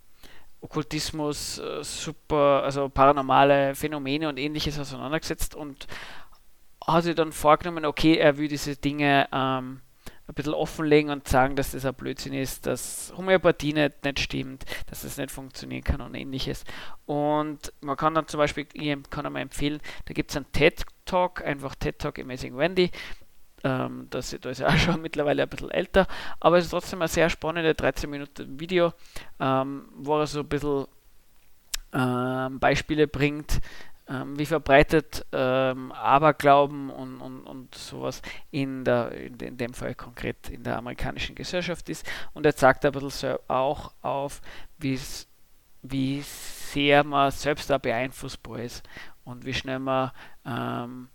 Okkultismus, äh, super, also paranormale Phänomene und ähnliches auseinandergesetzt und hat sich dann vorgenommen, okay, er will diese Dinge ähm, ein bisschen offenlegen und sagen, dass das ein Blödsinn ist, dass Homöopathie nicht, nicht stimmt, dass das nicht funktionieren kann und ähnliches. Und man kann dann zum Beispiel, ich kann einmal empfehlen, da gibt es einen TED-Talk, einfach TED-Talk Amazing Wendy, ähm, das, das, ist ja auch schon [LAUGHS] mittlerweile ein bisschen älter, aber es ist trotzdem ein sehr spannendes 13 Minuten Video, ähm, wo er so ein bisschen ähm, Beispiele bringt, ähm, wie verbreitet ähm, Aberglauben und, und, und sowas in, der, in, dem Fall konkret in der amerikanischen Gesellschaft ist. Und er zeigt ein bisschen so auch auf, wie sehr man selbst da beeinflussbar ist und wie schnell man ähm,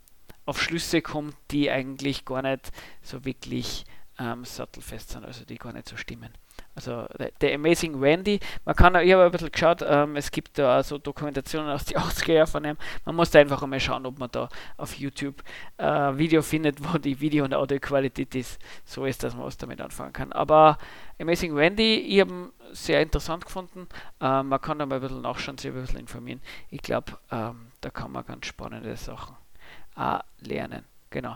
auf Schlüsse kommt, die eigentlich gar nicht so wirklich ähm, sattelfest sind, also die gar nicht so stimmen. Also der Amazing Randy, man kann, ich habe ein bisschen geschaut, ähm, es gibt da so Dokumentationen aus den 80er Jahren von ihm. Man muss da einfach einmal schauen, ob man da auf YouTube äh, Video findet, wo die Video- und Audioqualität ist, so ist, dass man was damit anfangen kann. Aber Amazing Randy, ich habe sehr interessant gefunden. Ähm, man kann da mal ein bisschen nachschauen, sich ein bisschen informieren. Ich glaube, ähm, da kann man ganz spannende Sachen äh, lernen. Genau.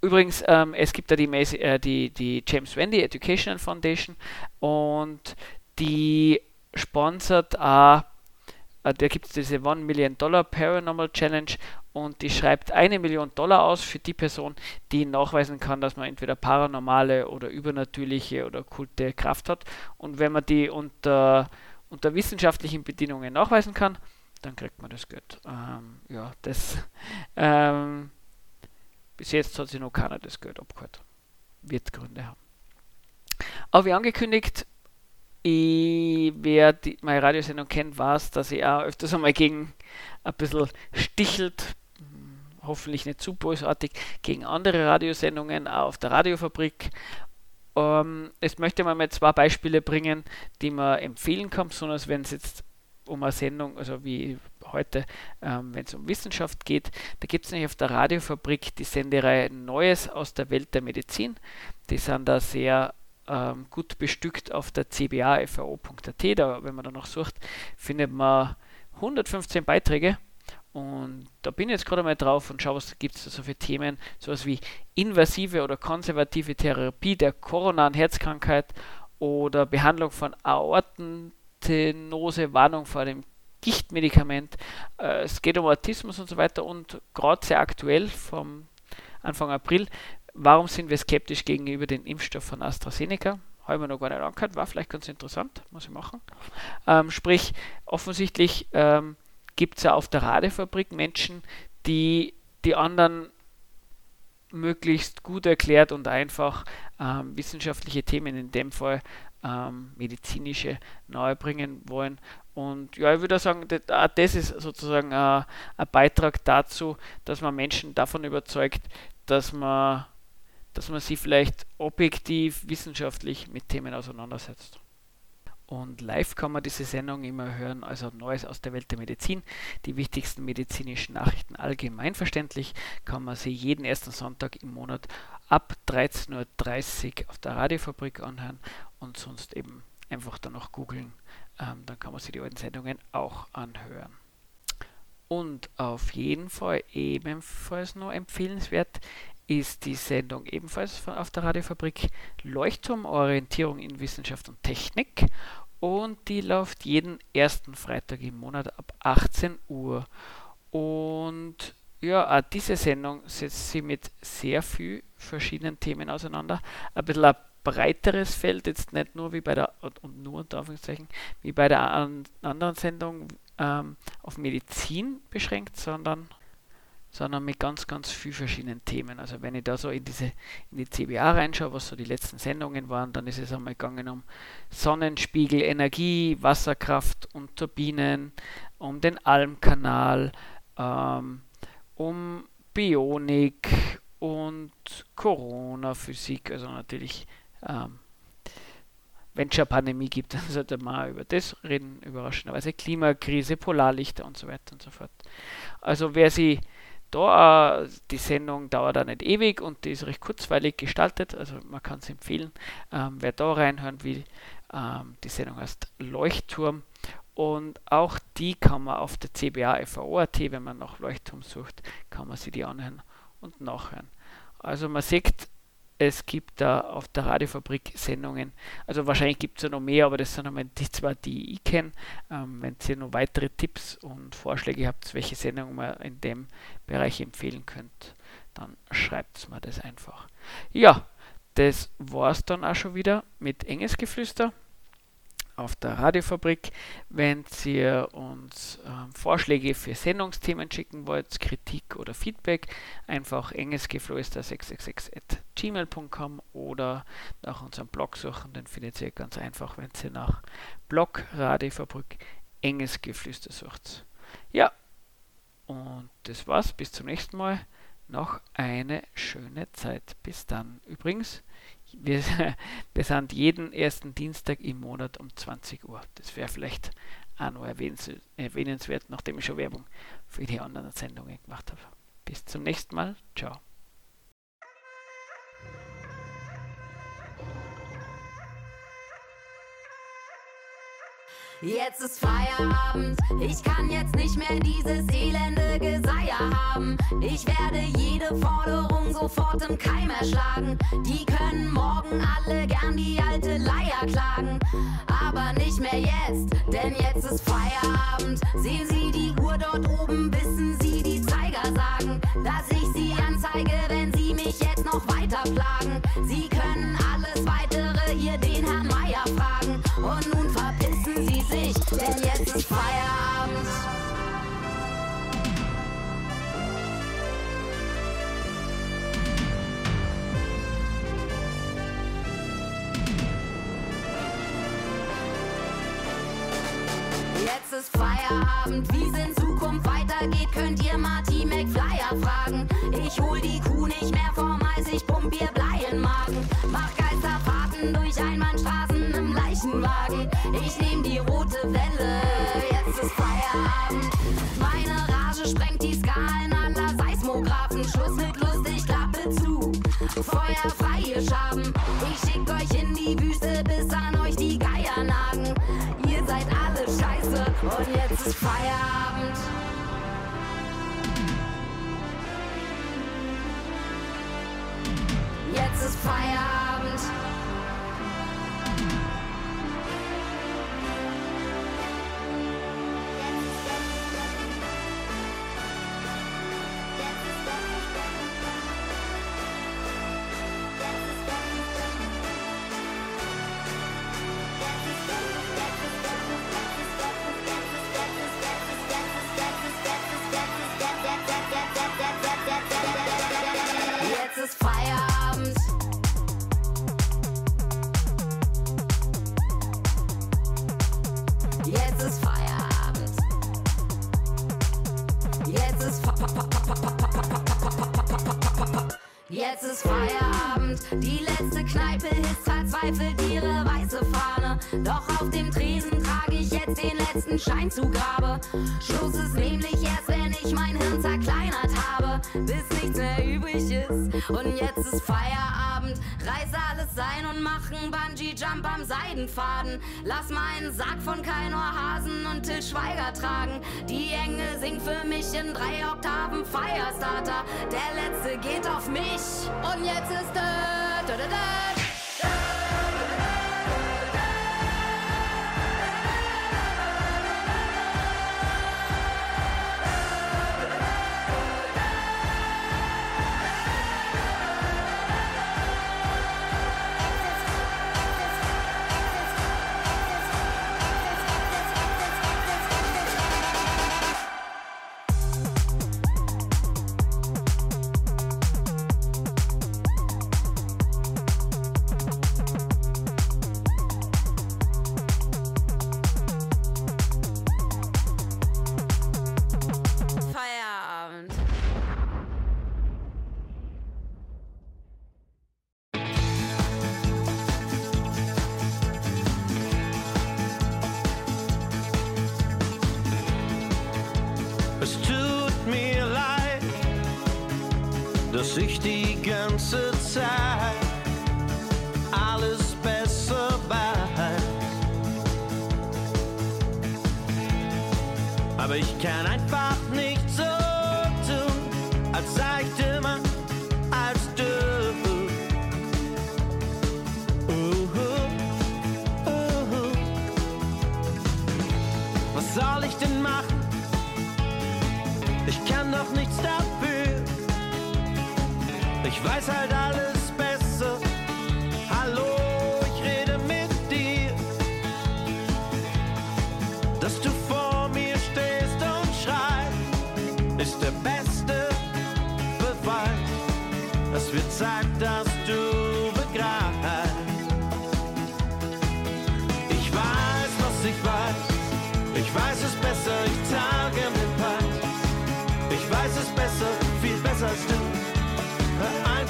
Übrigens, ähm, es gibt da die, äh, die, die James Wendy Educational Foundation und die sponsert äh, da gibt es diese One Million Dollar Paranormal Challenge und die schreibt eine Million Dollar aus für die Person, die nachweisen kann, dass man entweder paranormale oder übernatürliche oder kulte Kraft hat. Und wenn man die unter, unter wissenschaftlichen Bedingungen nachweisen kann, dann kriegt man das Geld. Ähm, ja, das [LAUGHS] ähm, bis jetzt hat sich noch keiner das Geld abgeholt. Wird Gründe haben. Aber wie angekündigt, ich, wer die, meine Radiosendung kennt, weiß, dass ich auch öfters einmal gegen ein bisschen stichelt, hoffentlich nicht zu bösartig, gegen andere Radiosendungen auch auf der Radiofabrik. Ähm, jetzt möchte man mal zwei Beispiele bringen, die man empfehlen kann, besonders wenn es jetzt um eine Sendung, also wie heute, ähm, wenn es um Wissenschaft geht. Da gibt es nämlich auf der Radiofabrik die Sendereihe Neues aus der Welt der Medizin. Die sind da sehr ähm, gut bestückt auf der cbafvo.at. Da, wenn man da noch sucht, findet man 115 Beiträge. Und da bin ich jetzt gerade mal drauf und schaue, was gibt es da so für Themen, sowas wie invasive oder konservative Therapie der koronaren Herzkrankheit oder Behandlung von Aorten Stenose, Warnung vor dem Gichtmedikament. Äh, es geht um Autismus und so weiter und gerade sehr aktuell vom Anfang April. Warum sind wir skeptisch gegenüber dem Impfstoff von AstraZeneca? Habe ich mir noch gar nicht angehört, war vielleicht ganz interessant, muss ich machen. Ähm, sprich, offensichtlich ähm, gibt es ja auf der Radefabrik Menschen, die die anderen möglichst gut erklärt und einfach ähm, wissenschaftliche Themen in dem Fall ähm, medizinische nahe bringen wollen. Und ja, ich würde sagen, das, ist sozusagen ein, ein Beitrag dazu, dass man Menschen davon überzeugt, dass man, dass man sie vielleicht objektiv, wissenschaftlich mit Themen auseinandersetzt. Und live kann man diese Sendung immer hören, also Neues aus der Welt der Medizin. Die wichtigsten medizinischen Nachrichten allgemein verständlich kann man sie jeden ersten Sonntag im Monat ab 13.30 Uhr auf der Radiofabrik anhören und sonst eben einfach dann noch googeln. Ähm, dann kann man sich die alten Sendungen auch anhören. Und auf jeden Fall ebenfalls noch empfehlenswert ist die Sendung ebenfalls auf der Radiofabrik Leuchtturm Orientierung in Wissenschaft und Technik und die läuft jeden ersten Freitag im Monat ab 18 Uhr. Und ja, diese Sendung setzt sich mit sehr vielen verschiedenen Themen auseinander. Ein bisschen ein breiteres Feld, jetzt nicht nur wie bei der, und nur unter Anführungszeichen, wie bei der anderen Sendung ähm, auf Medizin beschränkt, sondern sondern mit ganz, ganz vielen verschiedenen Themen. Also wenn ich da so in diese in die CBA reinschaue, was so die letzten Sendungen waren, dann ist es einmal gegangen um Sonnenspiegel, Energie, Wasserkraft und Turbinen, um den Almkanal, ähm, um Bionik und Corona-Physik, also natürlich ähm, wenn es schon eine Pandemie gibt, [LAUGHS] dann sollte man über das reden, überraschenderweise Klimakrise, Polarlichter und so weiter und so fort. Also wer sie da, äh, die Sendung dauert auch nicht ewig und die ist recht kurzweilig gestaltet, also man kann es empfehlen. Ähm, wer da reinhören will, ähm, die Sendung heißt Leuchtturm und auch die kann man auf der CBA FAO.at, wenn man nach Leuchtturm sucht, kann man sie die anhören und nachhören. Also man sieht, es gibt da auf der Radiofabrik Sendungen. Also wahrscheinlich gibt es ja noch mehr, aber das sind einmal die zwei, die ich kenne. Ähm, wenn ihr noch weitere Tipps und Vorschläge habt, welche Sendungen man in dem Bereich empfehlen könnt, dann schreibt mir das einfach. Ja, das war es dann auch schon wieder mit Enges Geflüster auf der Radiofabrik. Wenn ihr uns ähm, Vorschläge für Sendungsthemen schicken wollt, Kritik oder Feedback, einfach engesgeflüster666 oder nach unserem Blog suchen. Den findet ihr ganz einfach, wenn ihr nach Blog Radiofabrik Engesgeflüster sucht. Ja, und das war's. Bis zum nächsten Mal. Noch eine schöne Zeit. Bis dann. Übrigens, wir, [LAUGHS] wir sind jeden ersten Dienstag im Monat um 20 Uhr. Das wäre vielleicht auch noch erwähnenswert, nachdem ich schon Werbung für die anderen Sendungen gemacht habe. Bis zum nächsten Mal. Ciao. Jetzt ist Feierabend, ich kann jetzt nicht mehr dieses elende Geseier haben. Ich werde jede Forderung sofort im Keim erschlagen. Die können morgen alle gern die alte Leier klagen. Aber nicht mehr jetzt, denn jetzt ist Feierabend. Sehen Sie die Uhr dort oben, wissen Sie die Zeiger sagen, dass ich Sie anzeige, wenn Sie mich jetzt noch weiter plagen. Sie können alles weitere hier den Herrn Meier fragen. Und nun verpissen Sie sich, denn jetzt ist Feierabend. Jetzt ist Feierabend, wie es in Zukunft weitergeht, könnt ihr Marty McFlyer fragen. Ich hol die Kuh nicht mehr vom Eis, ich pump ihr Blei in Magen. Mach Geisterfahrten durch im Leichenwagen. Ich nehm die rote Welle, jetzt ist Feierabend. Meine Rage sprengt die Skalen aller Seismographen. Schluss mit lustig, Klappe zu. Feuer frei, ihr Schaben. Ich schick euch in die Wüste, bis an euch die Geier nagen. Ihr seid alle scheiße und. Jetzt ist Feierabend. Jetzt ist Feierabend. Die letzte Kneipe hisst verzweifelt ihre weiße Fahne. Doch auf dem Tresen trage ich jetzt den letzten Schein zu Grabe. Schluss ist nämlich erst, wenn ich mein Hirn zerkleinert habe, bis nichts mehr übrig ist. Und jetzt ist Feierabend, reiß alles ein und mach einen Bungee-Jump am Seidenfaden. Lass meinen Sack von Kainor Hasen und Till Schweiger tragen. Die Engel singt für mich in drei Oktaven Firestarter. Der letzte geht auf mich. Und jetzt ist da. Dass ich die ganze Zeit alles besser weiß. Aber ich kann einfach Ich weiß halt alles besser. Hallo, ich rede mit dir. Dass du vor mir stehst und schreist, ist der beste Beweis. Es wird Zeit, dass du begreifst. Ich weiß, was ich weiß. Ich weiß es besser, ich trage den Pein. Ich weiß es besser, viel besser als du.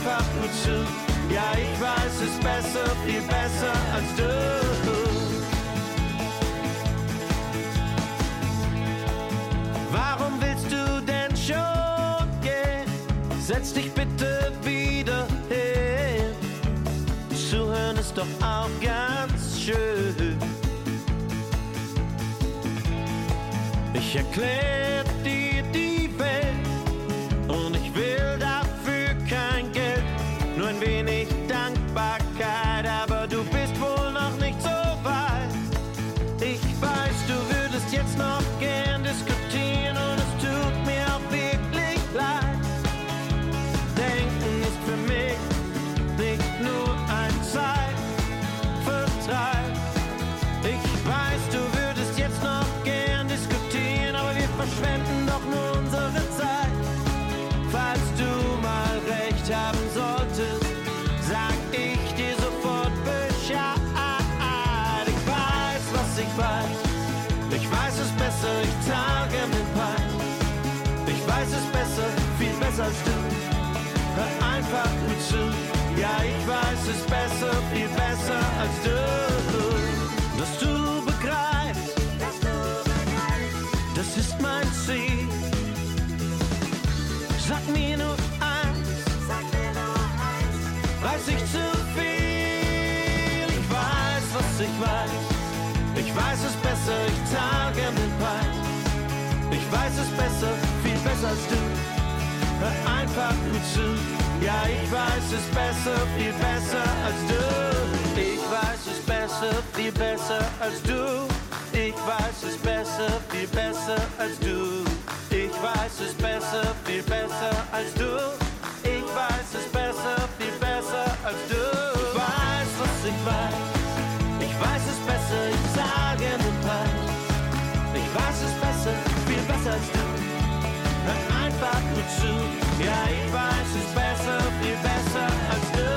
Einfach nur. Ja, ich weiß es besser, viel besser als du. Warum willst du denn schon gehen? Setz dich bitte wieder hin. Zuhören ist doch auch ganz schön. Ich erklär Hör einfach gut zu. Ja, ich weiß es besser, viel besser als du. Dass du begreifst, das ist mein Ziel. Sag mir nur eins, weiß ich zu viel. Ich weiß, was ich weiß. Ich weiß es besser, ich trage den Pein. Ich weiß es besser, viel besser als du. Hör einfach gut zu. Ja, ich weiß es besser, viel besser als du. Ich weiß es besser, viel besser als du. Ich weiß es besser, viel besser als du. Ich weiß es besser, viel besser als du. Ich weiß es besser, viel besser als du. Ich weiß, was ich weiß. Ich weiß es besser, ich sage den Preis. Ich weiß es besser, viel besser als du. Hör einfach nur zu. Ja, ich weiß es besser, viel besser als du.